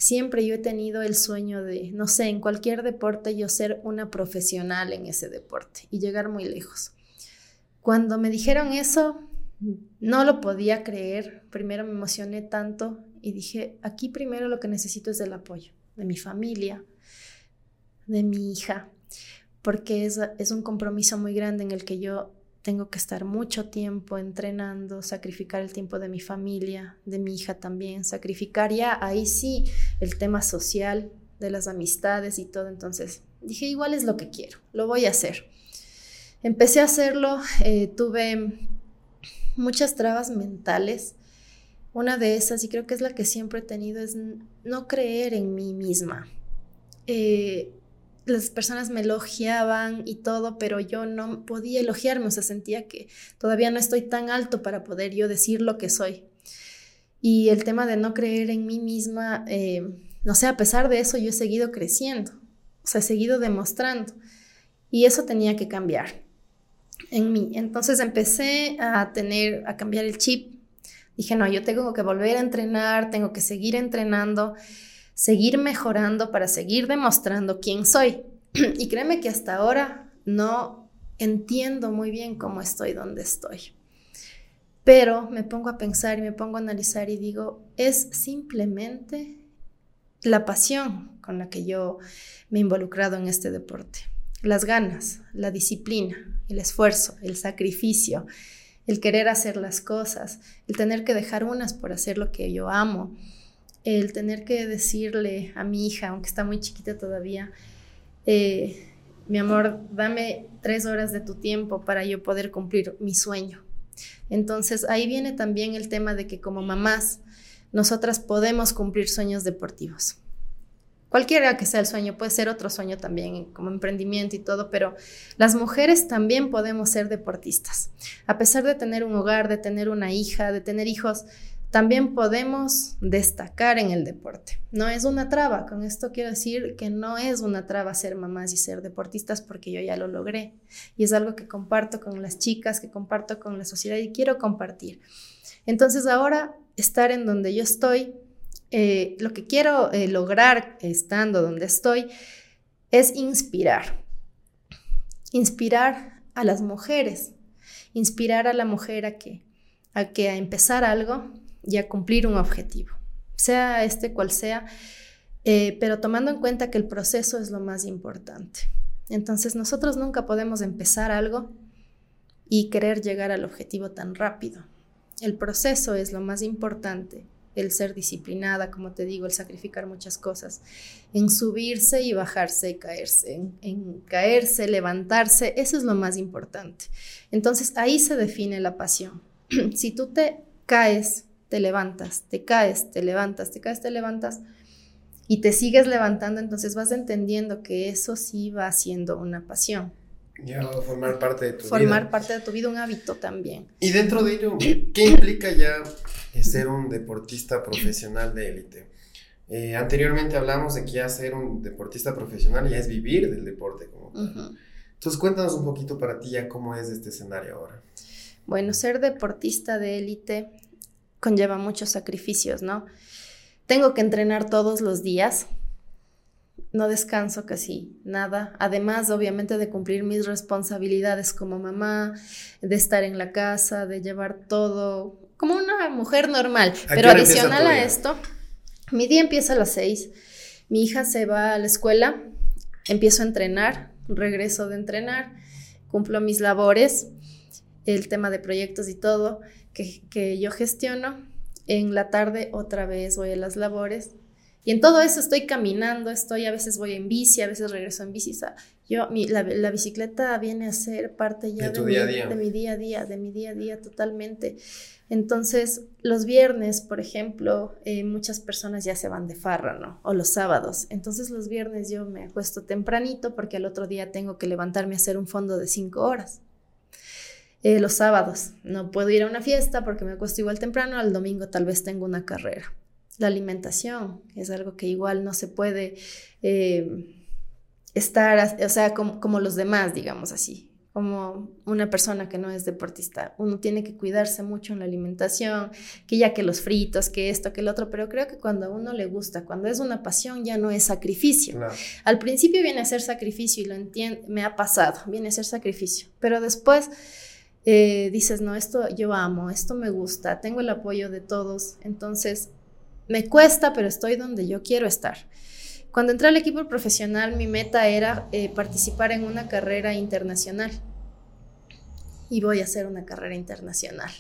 Siempre yo he tenido el sueño de, no sé, en cualquier deporte yo ser una profesional en ese deporte y llegar muy lejos. Cuando me dijeron eso, no lo podía creer. Primero me emocioné tanto y dije, aquí primero lo que necesito es el apoyo de mi familia, de mi hija, porque es, es un compromiso muy grande en el que yo tengo que estar mucho tiempo entrenando, sacrificar el tiempo de mi familia, de mi hija también, sacrificar ya ahí sí el tema social, de las amistades y todo. Entonces dije, igual es lo que quiero, lo voy a hacer. Empecé a hacerlo, eh, tuve muchas trabas mentales. Una de esas, y creo que es la que siempre he tenido, es no creer en mí misma. Eh, las personas me elogiaban y todo, pero yo no podía elogiarme, o sea, sentía que todavía no estoy tan alto para poder yo decir lo que soy. Y el tema de no creer en mí misma, eh, no sé, a pesar de eso yo he seguido creciendo, o sea, he seguido demostrando. Y eso tenía que cambiar en mí. Entonces empecé a tener, a cambiar el chip. Dije, no, yo tengo que volver a entrenar, tengo que seguir entrenando seguir mejorando para seguir demostrando quién soy. [CLEARS THROAT] y créeme que hasta ahora no entiendo muy bien cómo estoy donde estoy. Pero me pongo a pensar y me pongo a analizar y digo, es simplemente la pasión con la que yo me he involucrado en este deporte. Las ganas, la disciplina, el esfuerzo, el sacrificio, el querer hacer las cosas, el tener que dejar unas por hacer lo que yo amo, el tener que decirle a mi hija, aunque está muy chiquita todavía, eh, mi amor, dame tres horas de tu tiempo para yo poder cumplir mi sueño. Entonces ahí viene también el tema de que como mamás, nosotras podemos cumplir sueños deportivos. Cualquiera que sea el sueño, puede ser otro sueño también, como emprendimiento y todo, pero las mujeres también podemos ser deportistas. A pesar de tener un hogar, de tener una hija, de tener hijos, también podemos destacar en el deporte. No es una traba, con esto quiero decir que no es una traba ser mamás y ser deportistas porque yo ya lo logré y es algo que comparto con las chicas, que comparto con la sociedad y quiero compartir. Entonces ahora estar en donde yo estoy, eh, lo que quiero eh, lograr estando donde estoy es inspirar, inspirar a las mujeres, inspirar a la mujer a que a que a empezar algo y a cumplir un objetivo, sea este cual sea, eh, pero tomando en cuenta que el proceso es lo más importante. Entonces nosotros nunca podemos empezar algo y querer llegar al objetivo tan rápido. El proceso es lo más importante, el ser disciplinada, como te digo, el sacrificar muchas cosas, en subirse y bajarse y caerse, en, en, caerse, levantarse, eso es lo más importante. Entonces ahí se define la pasión. [CLEARS THROAT] si tú te caes te levantas, te caes, te levantas, te caes, te levantas y te sigues levantando, entonces vas entendiendo que eso sí va siendo una pasión. Ya, formar parte de tu vida. Formar parte de tu vida, un hábito también. Y dentro de ello, ¿qué implica ya ser un deportista profesional de élite? Eh, anteriormente hablamos de que ya ser un deportista profesional ya es vivir del deporte como Entonces cuéntanos un poquito para ti ya cómo es este escenario ahora. Bueno, ser deportista de élite conlleva muchos sacrificios, ¿no? Tengo que entrenar todos los días, no descanso casi nada, además obviamente de cumplir mis responsabilidades como mamá, de estar en la casa, de llevar todo como una mujer normal, pero adicional a esto, mi día empieza a las seis, mi hija se va a la escuela, empiezo a entrenar, regreso de entrenar, cumplo mis labores, el tema de proyectos y todo, que, yo gestiono. En la tarde otra vez voy a las labores. Y en todo eso estoy caminando, estoy, a veces voy en bici, a veces regreso en bici. yo, la, bicicleta viene a ser parte ya de, mi, día a día. de mi día a día, de mi día a día totalmente. Entonces, los viernes, por ejemplo, eh, muchas personas ya se van de farra, ¿no? O los sábados. Entonces, los viernes yo me acuesto tempranito porque al otro día tengo que levantarme a hacer un fondo de cinco horas. Eh, los sábados no puedo ir a una fiesta porque me acuesto igual temprano, al domingo tal vez tengo una carrera. La alimentación es algo que igual no se puede eh, estar, o sea, como, como, los demás, digamos así, como una persona que no es deportista. Uno tiene que cuidarse mucho en la alimentación, que ya que los fritos, que esto, que el otro, pero creo que cuando a uno le gusta, cuando es una pasión, ya no es sacrificio. Al principio viene a ser sacrificio y lo entiendo, me ha pasado, viene a ser sacrificio, pero después eh, dices, no, esto yo amo, esto me gusta, tengo el apoyo de todos, entonces me cuesta, pero estoy donde yo quiero estar. Cuando entré al equipo profesional, mi meta era eh, participar en una carrera internacional. y voy a hacer una carrera internacional.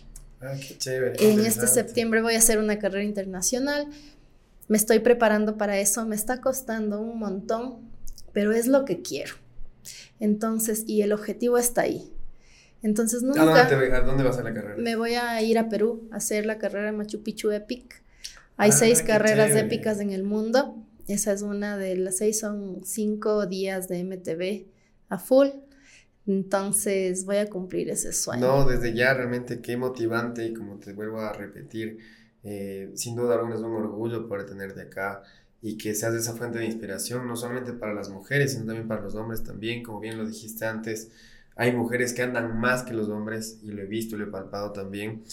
Ah, qué chévere. En este septiembre voy a hacer una carrera internacional. Me estoy preparando para eso, me está costando un montón, pero es lo que quiero. Entonces, y el objetivo está ahí. Entonces nunca... ¿A dónde, ¿A dónde vas a la carrera? Me voy a ir a Perú a hacer la carrera Machu Picchu Epic. Hay ah, seis carreras épicas en el mundo. Esa es una de las seis, son cinco días de MTV a full. Entonces voy a cumplir ese sueño. No, desde ya realmente qué motivante y como te vuelvo a repetir, eh, sin duda alguna es un orgullo poder tenerte acá y que seas esa fuente de inspiración, no solamente para las mujeres, sino también para los hombres también, como bien lo dijiste antes, hay mujeres que andan más que los hombres y lo he visto, lo he palpado también.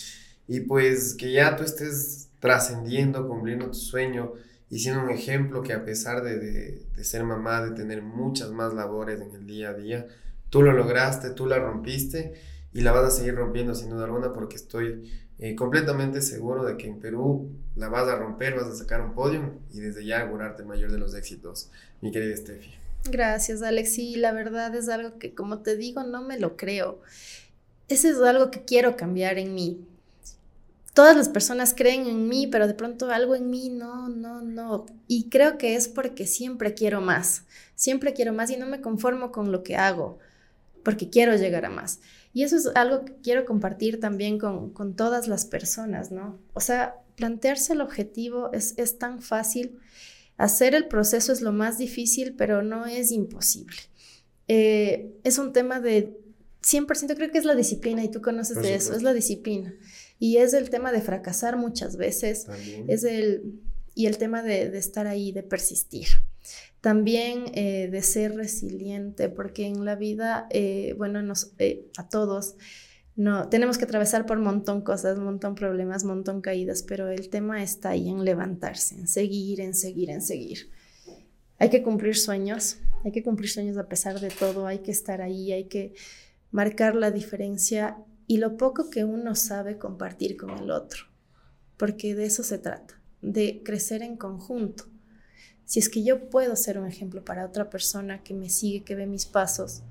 Y pues que ya tú estés trascendiendo, cumpliendo tu sueño y siendo un ejemplo que a pesar de, de, ser mamá, de tener muchas más labores en el día a día, tú lo lograste, tú la rompiste y la vas a seguir rompiendo sin duda alguna porque estoy eh, completamente seguro de que en Perú la vas a romper, vas a sacar un podio y desde ya augurarte el mayor de los éxitos, mi querida Steffi. Gracias, Alex. Sí, la verdad es algo que, como te digo, no me lo creo. Ese es algo que quiero cambiar en mí. Todas las personas creen en mí, pero de pronto algo en mí no, no, no. Y creo que es porque siempre quiero más. Siempre quiero más y no me conformo con lo que hago, porque quiero llegar a más. Y eso es algo que quiero compartir también con, con todas las personas, ¿no? O sea, plantearse el objetivo es, es tan fácil Hacer el proceso es lo más difícil, pero no es imposible. Eh, es un tema de 100%, creo que es la disciplina y tú conoces de eso, es la disciplina. Y es el tema de fracasar muchas veces, es el, y el tema de, estar ahí, de persistir. También eh, de ser resiliente, porque en la vida, eh, bueno, nos, a todos, no, tenemos que atravesar por montón cosas, montón problemas, montón caídas, pero el tema está ahí en levantarse, en seguir, en seguir, en seguir. Hay que cumplir sueños, hay que cumplir sueños a pesar de todo, hay que estar ahí, hay que marcar la diferencia y lo poco que uno sabe compartir con el otro, porque de eso se trata, de crecer en conjunto. Si es que yo puedo ser un ejemplo para otra persona que me sigue, que ve mis pasos,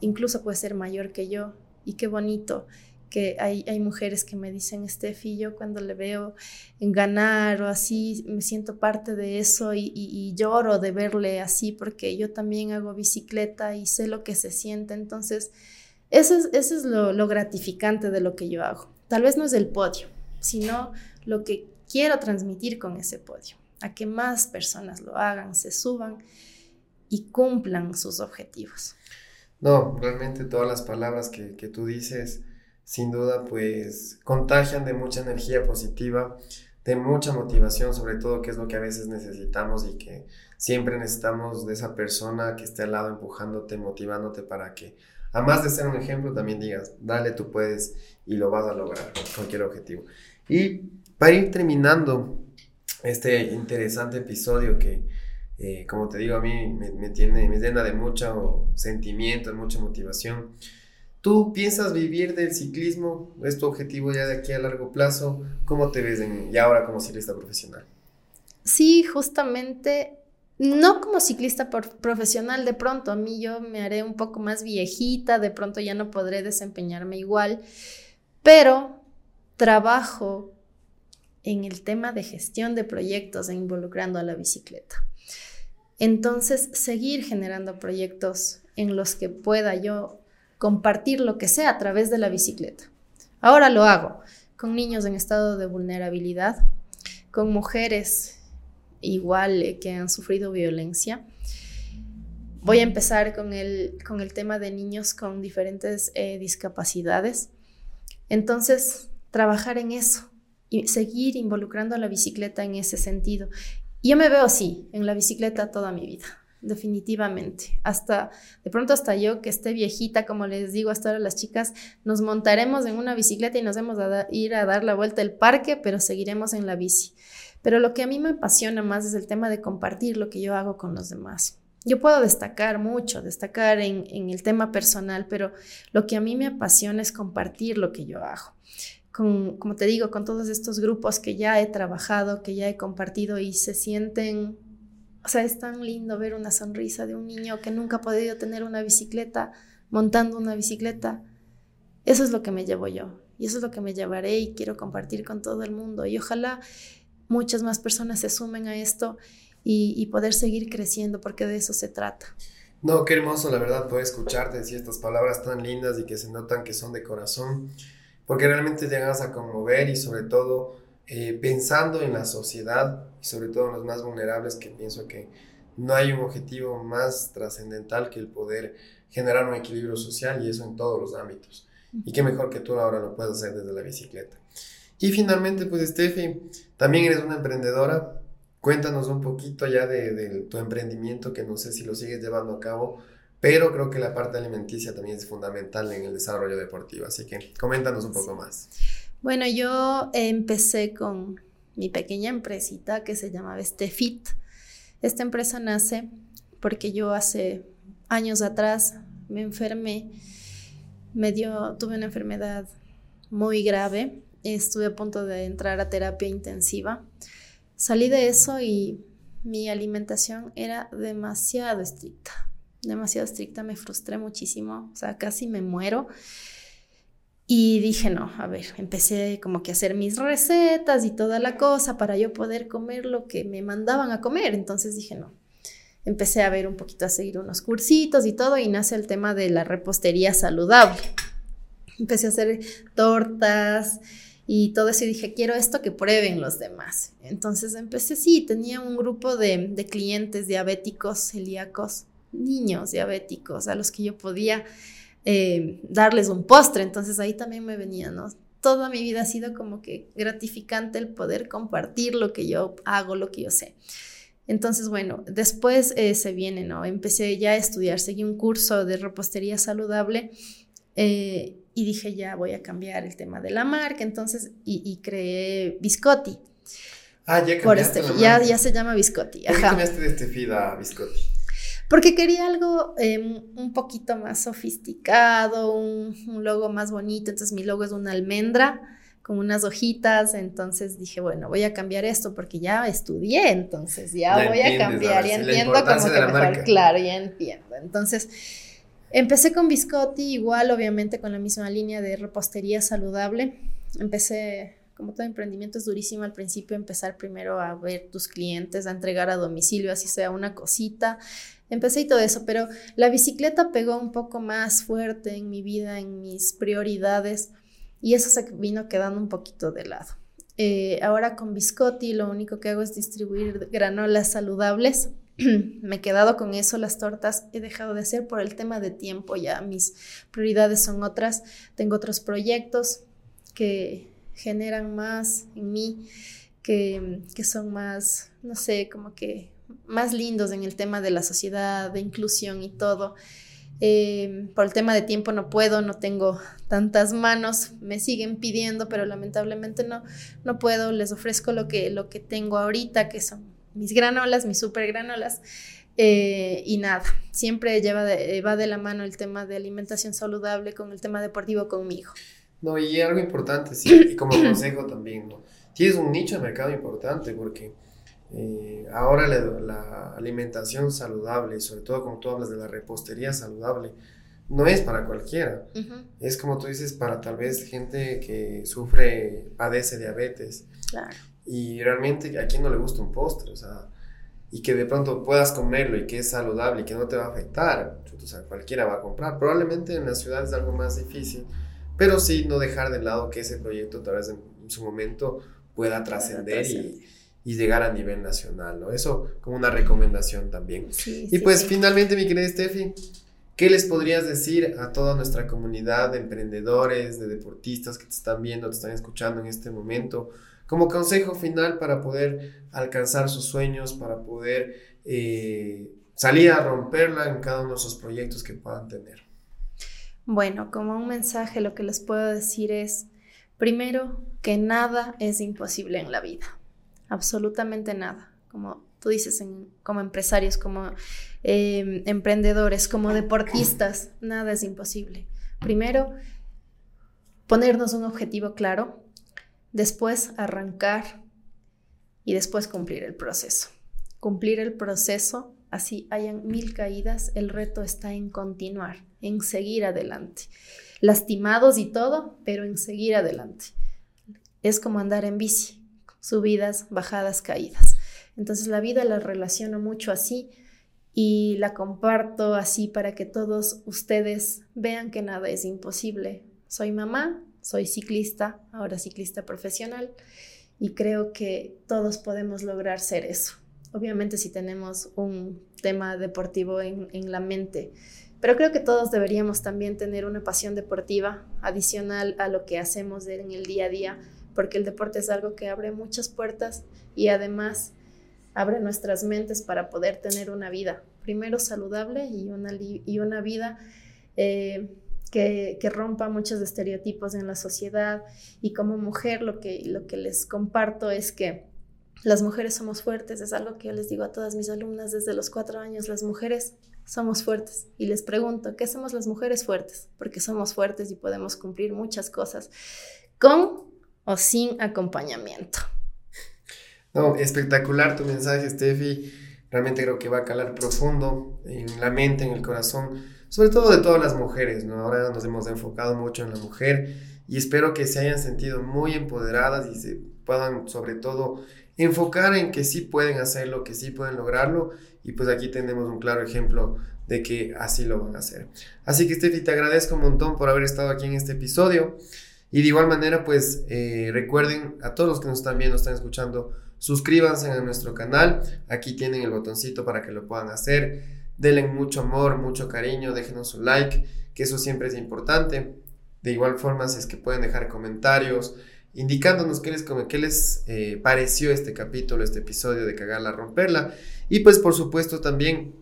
incluso puede ser mayor que yo, y qué bonito que hay, hay mujeres que me dicen, Steffi, yo cuando le veo ganar o así, me siento parte de eso y, lloro de verle así porque yo también hago bicicleta y sé lo que se siente. Entonces, eso es, eso es lo, lo gratificante de lo que yo hago. Tal vez no es el podio, sino lo que quiero transmitir con ese podio, a que más personas lo hagan, se suban y cumplan sus objetivos. No, realmente todas las palabras que, que tú dices, sin duda, pues contagian de mucha energía positiva, de mucha motivación, sobre todo, que es lo que a veces necesitamos y que siempre necesitamos de esa persona que esté al lado empujándote, motivándote para que, además de ser un ejemplo, también digas, dale, tú puedes y lo vas a lograr, cualquier objetivo. Y para ir terminando este interesante episodio que eh, como te digo, a mí me, tiene, me llena de mucho sentimiento, de mucha motivación. ¿Tú piensas vivir del ciclismo? ¿Es tu objetivo ya de aquí a largo plazo? ¿Cómo te ves en, ya ahora como ciclista profesional? Sí, justamente, no como ciclista profesional, de pronto a mí yo me haré un poco más viejita, de pronto ya no podré desempeñarme igual, pero trabajo en el tema de gestión de proyectos e involucrando a la bicicleta. Entonces, seguir generando proyectos en los que pueda yo compartir lo que sea a través de la bicicleta. Ahora lo hago con niños en estado de vulnerabilidad, con mujeres igual eh, que han sufrido violencia. Voy a empezar con el, con el tema de niños con diferentes eh, discapacidades. Entonces, trabajar en eso y seguir involucrando a la bicicleta en ese sentido yo me veo así, en la bicicleta toda mi vida, definitivamente. Hasta, de pronto hasta yo que esté viejita, como les digo hasta ahora las chicas, nos montaremos en una bicicleta y nos vamos a ir a dar la vuelta al parque, pero seguiremos en la bici. Pero lo que a mí me apasiona más es el tema de compartir lo que yo hago con los demás. Yo puedo destacar mucho, destacar en, en el tema personal, pero lo que a mí me apasiona es compartir lo que yo hago como te digo, con todos estos grupos que ya he trabajado, que ya he compartido y se sienten, o sea, es tan lindo ver una sonrisa de un niño que nunca ha podido tener una bicicleta, montando una bicicleta. Eso es lo que me llevo yo y eso es lo que me llevaré y quiero compartir con todo el mundo. Y ojalá muchas más personas se sumen a esto y, poder seguir creciendo porque de eso se trata. No, qué hermoso, la verdad, poder escucharte decir estas palabras tan lindas y que se notan que son de corazón, porque realmente llegas a conmover y sobre todo eh, pensando en la sociedad y sobre todo en los más vulnerables, que pienso que no hay un objetivo más trascendental que el poder generar un equilibrio social y eso en todos los ámbitos. Y qué mejor que tú ahora lo puedas hacer desde la bicicleta. Y finalmente, pues Steffi, también eres una emprendedora. Cuéntanos un poquito ya de, tu emprendimiento, que no sé si lo sigues llevando a cabo, pero creo que la parte alimenticia también es fundamental en el desarrollo deportivo. Así que coméntanos un poco más. Bueno, yo empecé con mi pequeña empresita que se llamaba Stefit. Esta empresa nace porque yo hace años atrás me enfermé me dio, tuve una enfermedad muy grave, estuve a punto de entrar a terapia intensiva. Salí de eso y mi alimentación era demasiado estricta, demasiado estricta, me frustré muchísimo, o sea, casi me muero. Y dije, no, a ver, empecé como que a hacer mis recetas y toda la cosa para yo poder comer lo que me mandaban a comer. Entonces dije, no, empecé a ver un poquito, a seguir unos cursitos y todo, y nace el tema de la repostería saludable. Empecé a hacer tortas y todo eso y dije, quiero esto que prueben los demás. Entonces empecé, sí, tenía un grupo de, clientes diabéticos, celíacos, niños diabéticos, a los que yo podía eh, darles un postre. Entonces ahí también me venía, ¿no? Toda mi vida ha sido como que gratificante el poder compartir lo que yo hago, lo que yo sé. Entonces, bueno, después eh, se viene, ¿no? Empecé ya a estudiar, seguí un curso de repostería saludable eh, y dije, ya voy a cambiar el tema de la marca, entonces, y, creé Biscotti. Ah, ya cambiaste este, ya, ya, se llama Biscotti. ¿Por qué cambiaste de a Biscotti? Porque quería algo em, un poquito más sofisticado, un, un, logo más bonito, entonces mi logo es una almendra con unas hojitas, entonces dije, bueno, voy a cambiar esto porque ya estudié, entonces ya, voy a cambiar, y entiendo como que mejor, claro, ya entiendo. Entonces, empecé con biscotti, igual obviamente con la misma línea de repostería saludable. Empecé, como todo emprendimiento es durísimo al principio, empezar primero a ver tus clientes, a entregar a domicilio, así sea una cosita. Empecé y todo eso, pero la bicicleta pegó un poco más fuerte en mi vida, en mis prioridades y eso se vino quedando un poquito de lado. Eh, ahora con Biscotti lo único que hago es distribuir granolas saludables. [CLEARS THROAT] Me he quedado con eso, las tortas he dejado de hacer por el tema de tiempo, ya mis prioridades son otras, tengo otros proyectos que generan más en mí, que, que son más, no sé, como que más lindos en el tema de la sociedad, de inclusión y todo. Eh, por el tema de tiempo no puedo, no tengo tantas manos, me siguen pidiendo, pero lamentablemente no, no puedo. Les ofrezco lo que, lo que tengo ahorita, que son mis granolas, mis super granolas. Eh, y nada, siempre lleva va de la mano el tema de alimentación saludable con el tema deportivo conmigo. No, y algo importante, sí, y como [COUGHS] consejo también, ¿no? Tienes un nicho de mercado importante porque eh, ahora la, alimentación saludable, sobre todo como tú hablas de la repostería saludable, no es para cualquiera. Es como tú dices, para tal vez gente que sufre, padece diabetes. Y realmente a quien no le gusta un postre, o sea, y que de pronto puedas comerlo y que es saludable y que no te va a afectar, o sea, cualquiera va a comprar. Probablemente en las ciudades es algo más difícil, pero sí no dejar de lado que ese proyecto tal vez en su momento pueda trascender y y llegar a nivel nacional, ¿no? Eso como una recomendación también. y pues finalmente, mi querida Steffi, ¿qué les podrías decir a toda nuestra comunidad de emprendedores, de deportistas que te están viendo, te están escuchando en este momento? Como consejo final para poder alcanzar sus sueños, para poder eh, salir a romperla en cada uno de esos proyectos que puedan tener. Bueno, como un mensaje lo que les puedo decir es, primero, que nada es imposible en la vida absolutamente nada. Como tú dices, como empresarios, como em, emprendedores, como deportistas, nada es imposible. Primero, ponernos un objetivo claro, después arrancar y después cumplir el proceso. Cumplir el proceso, así hayan mil caídas, el reto está en continuar. en seguir adelante. Lastimados y todo, pero en seguir adelante. Es como andar en bici, subidas, bajadas, caídas. Entonces la vida la relaciono mucho así y la comparto así para que todos ustedes vean que nada es imposible. Soy mamá, soy ciclista, ahora ciclista profesional y creo que todos podemos lograr ser eso. Obviamente si tenemos un tema deportivo en, la mente, pero creo que todos deberíamos también tener una pasión deportiva adicional a lo que hacemos en el día a día, porque el deporte es algo que abre muchas puertas y además abre nuestras mentes para poder tener una vida, primero saludable y una, y una vida eh, que, rompa muchos estereotipos en la sociedad. Y como mujer lo que, lo que les comparto es que las mujeres somos fuertes, es algo que yo les digo a todas mis alumnas desde los cuatro años, las mujeres somos fuertes. Y les pregunto, ¿qué somos las mujeres fuertes? Porque somos fuertes y podemos cumplir muchas cosas con o sin acompañamiento. No, espectacular tu mensaje, Steffi. Realmente creo que va a calar profundo en la mente, en el corazón sobre todo de todas las mujeres, ¿no? Ahora nos hemos enfocado mucho en la mujer y espero que se hayan sentido muy empoderadas y se puedan sobre todo enfocar en que sí pueden hacerlo, que sí pueden lograrlo y pues aquí tenemos un claro ejemplo de que así lo van a hacer. Así que Steffi, te agradezco un montón por haber estado aquí en este episodio y de igual manera pues eh, recuerden a todos los que nos están viendo, están escuchando, suscríbanse a nuestro canal, aquí tienen el botoncito para que lo puedan hacer denle mucho amor, mucho cariño, déjenos un like, que eso siempre es importante. De igual forma, si es que pueden dejar comentarios indicándonos qué les, qué les eh, pareció este capítulo, este episodio de Cagarla, Romperla. Y pues por supuesto también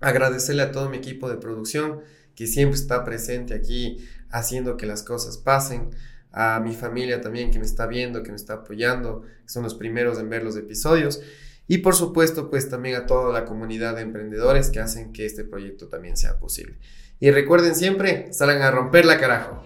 agradecerle a todo mi equipo de producción que siempre está presente aquí haciendo que las cosas pasen. A mi familia también que me está viendo, que me está apoyando, que son los primeros en ver los episodios. Y por supuesto, pues también a toda la comunidad de emprendedores que hacen que este proyecto también sea posible. Y recuerden siempre, salgan a romper la carajo.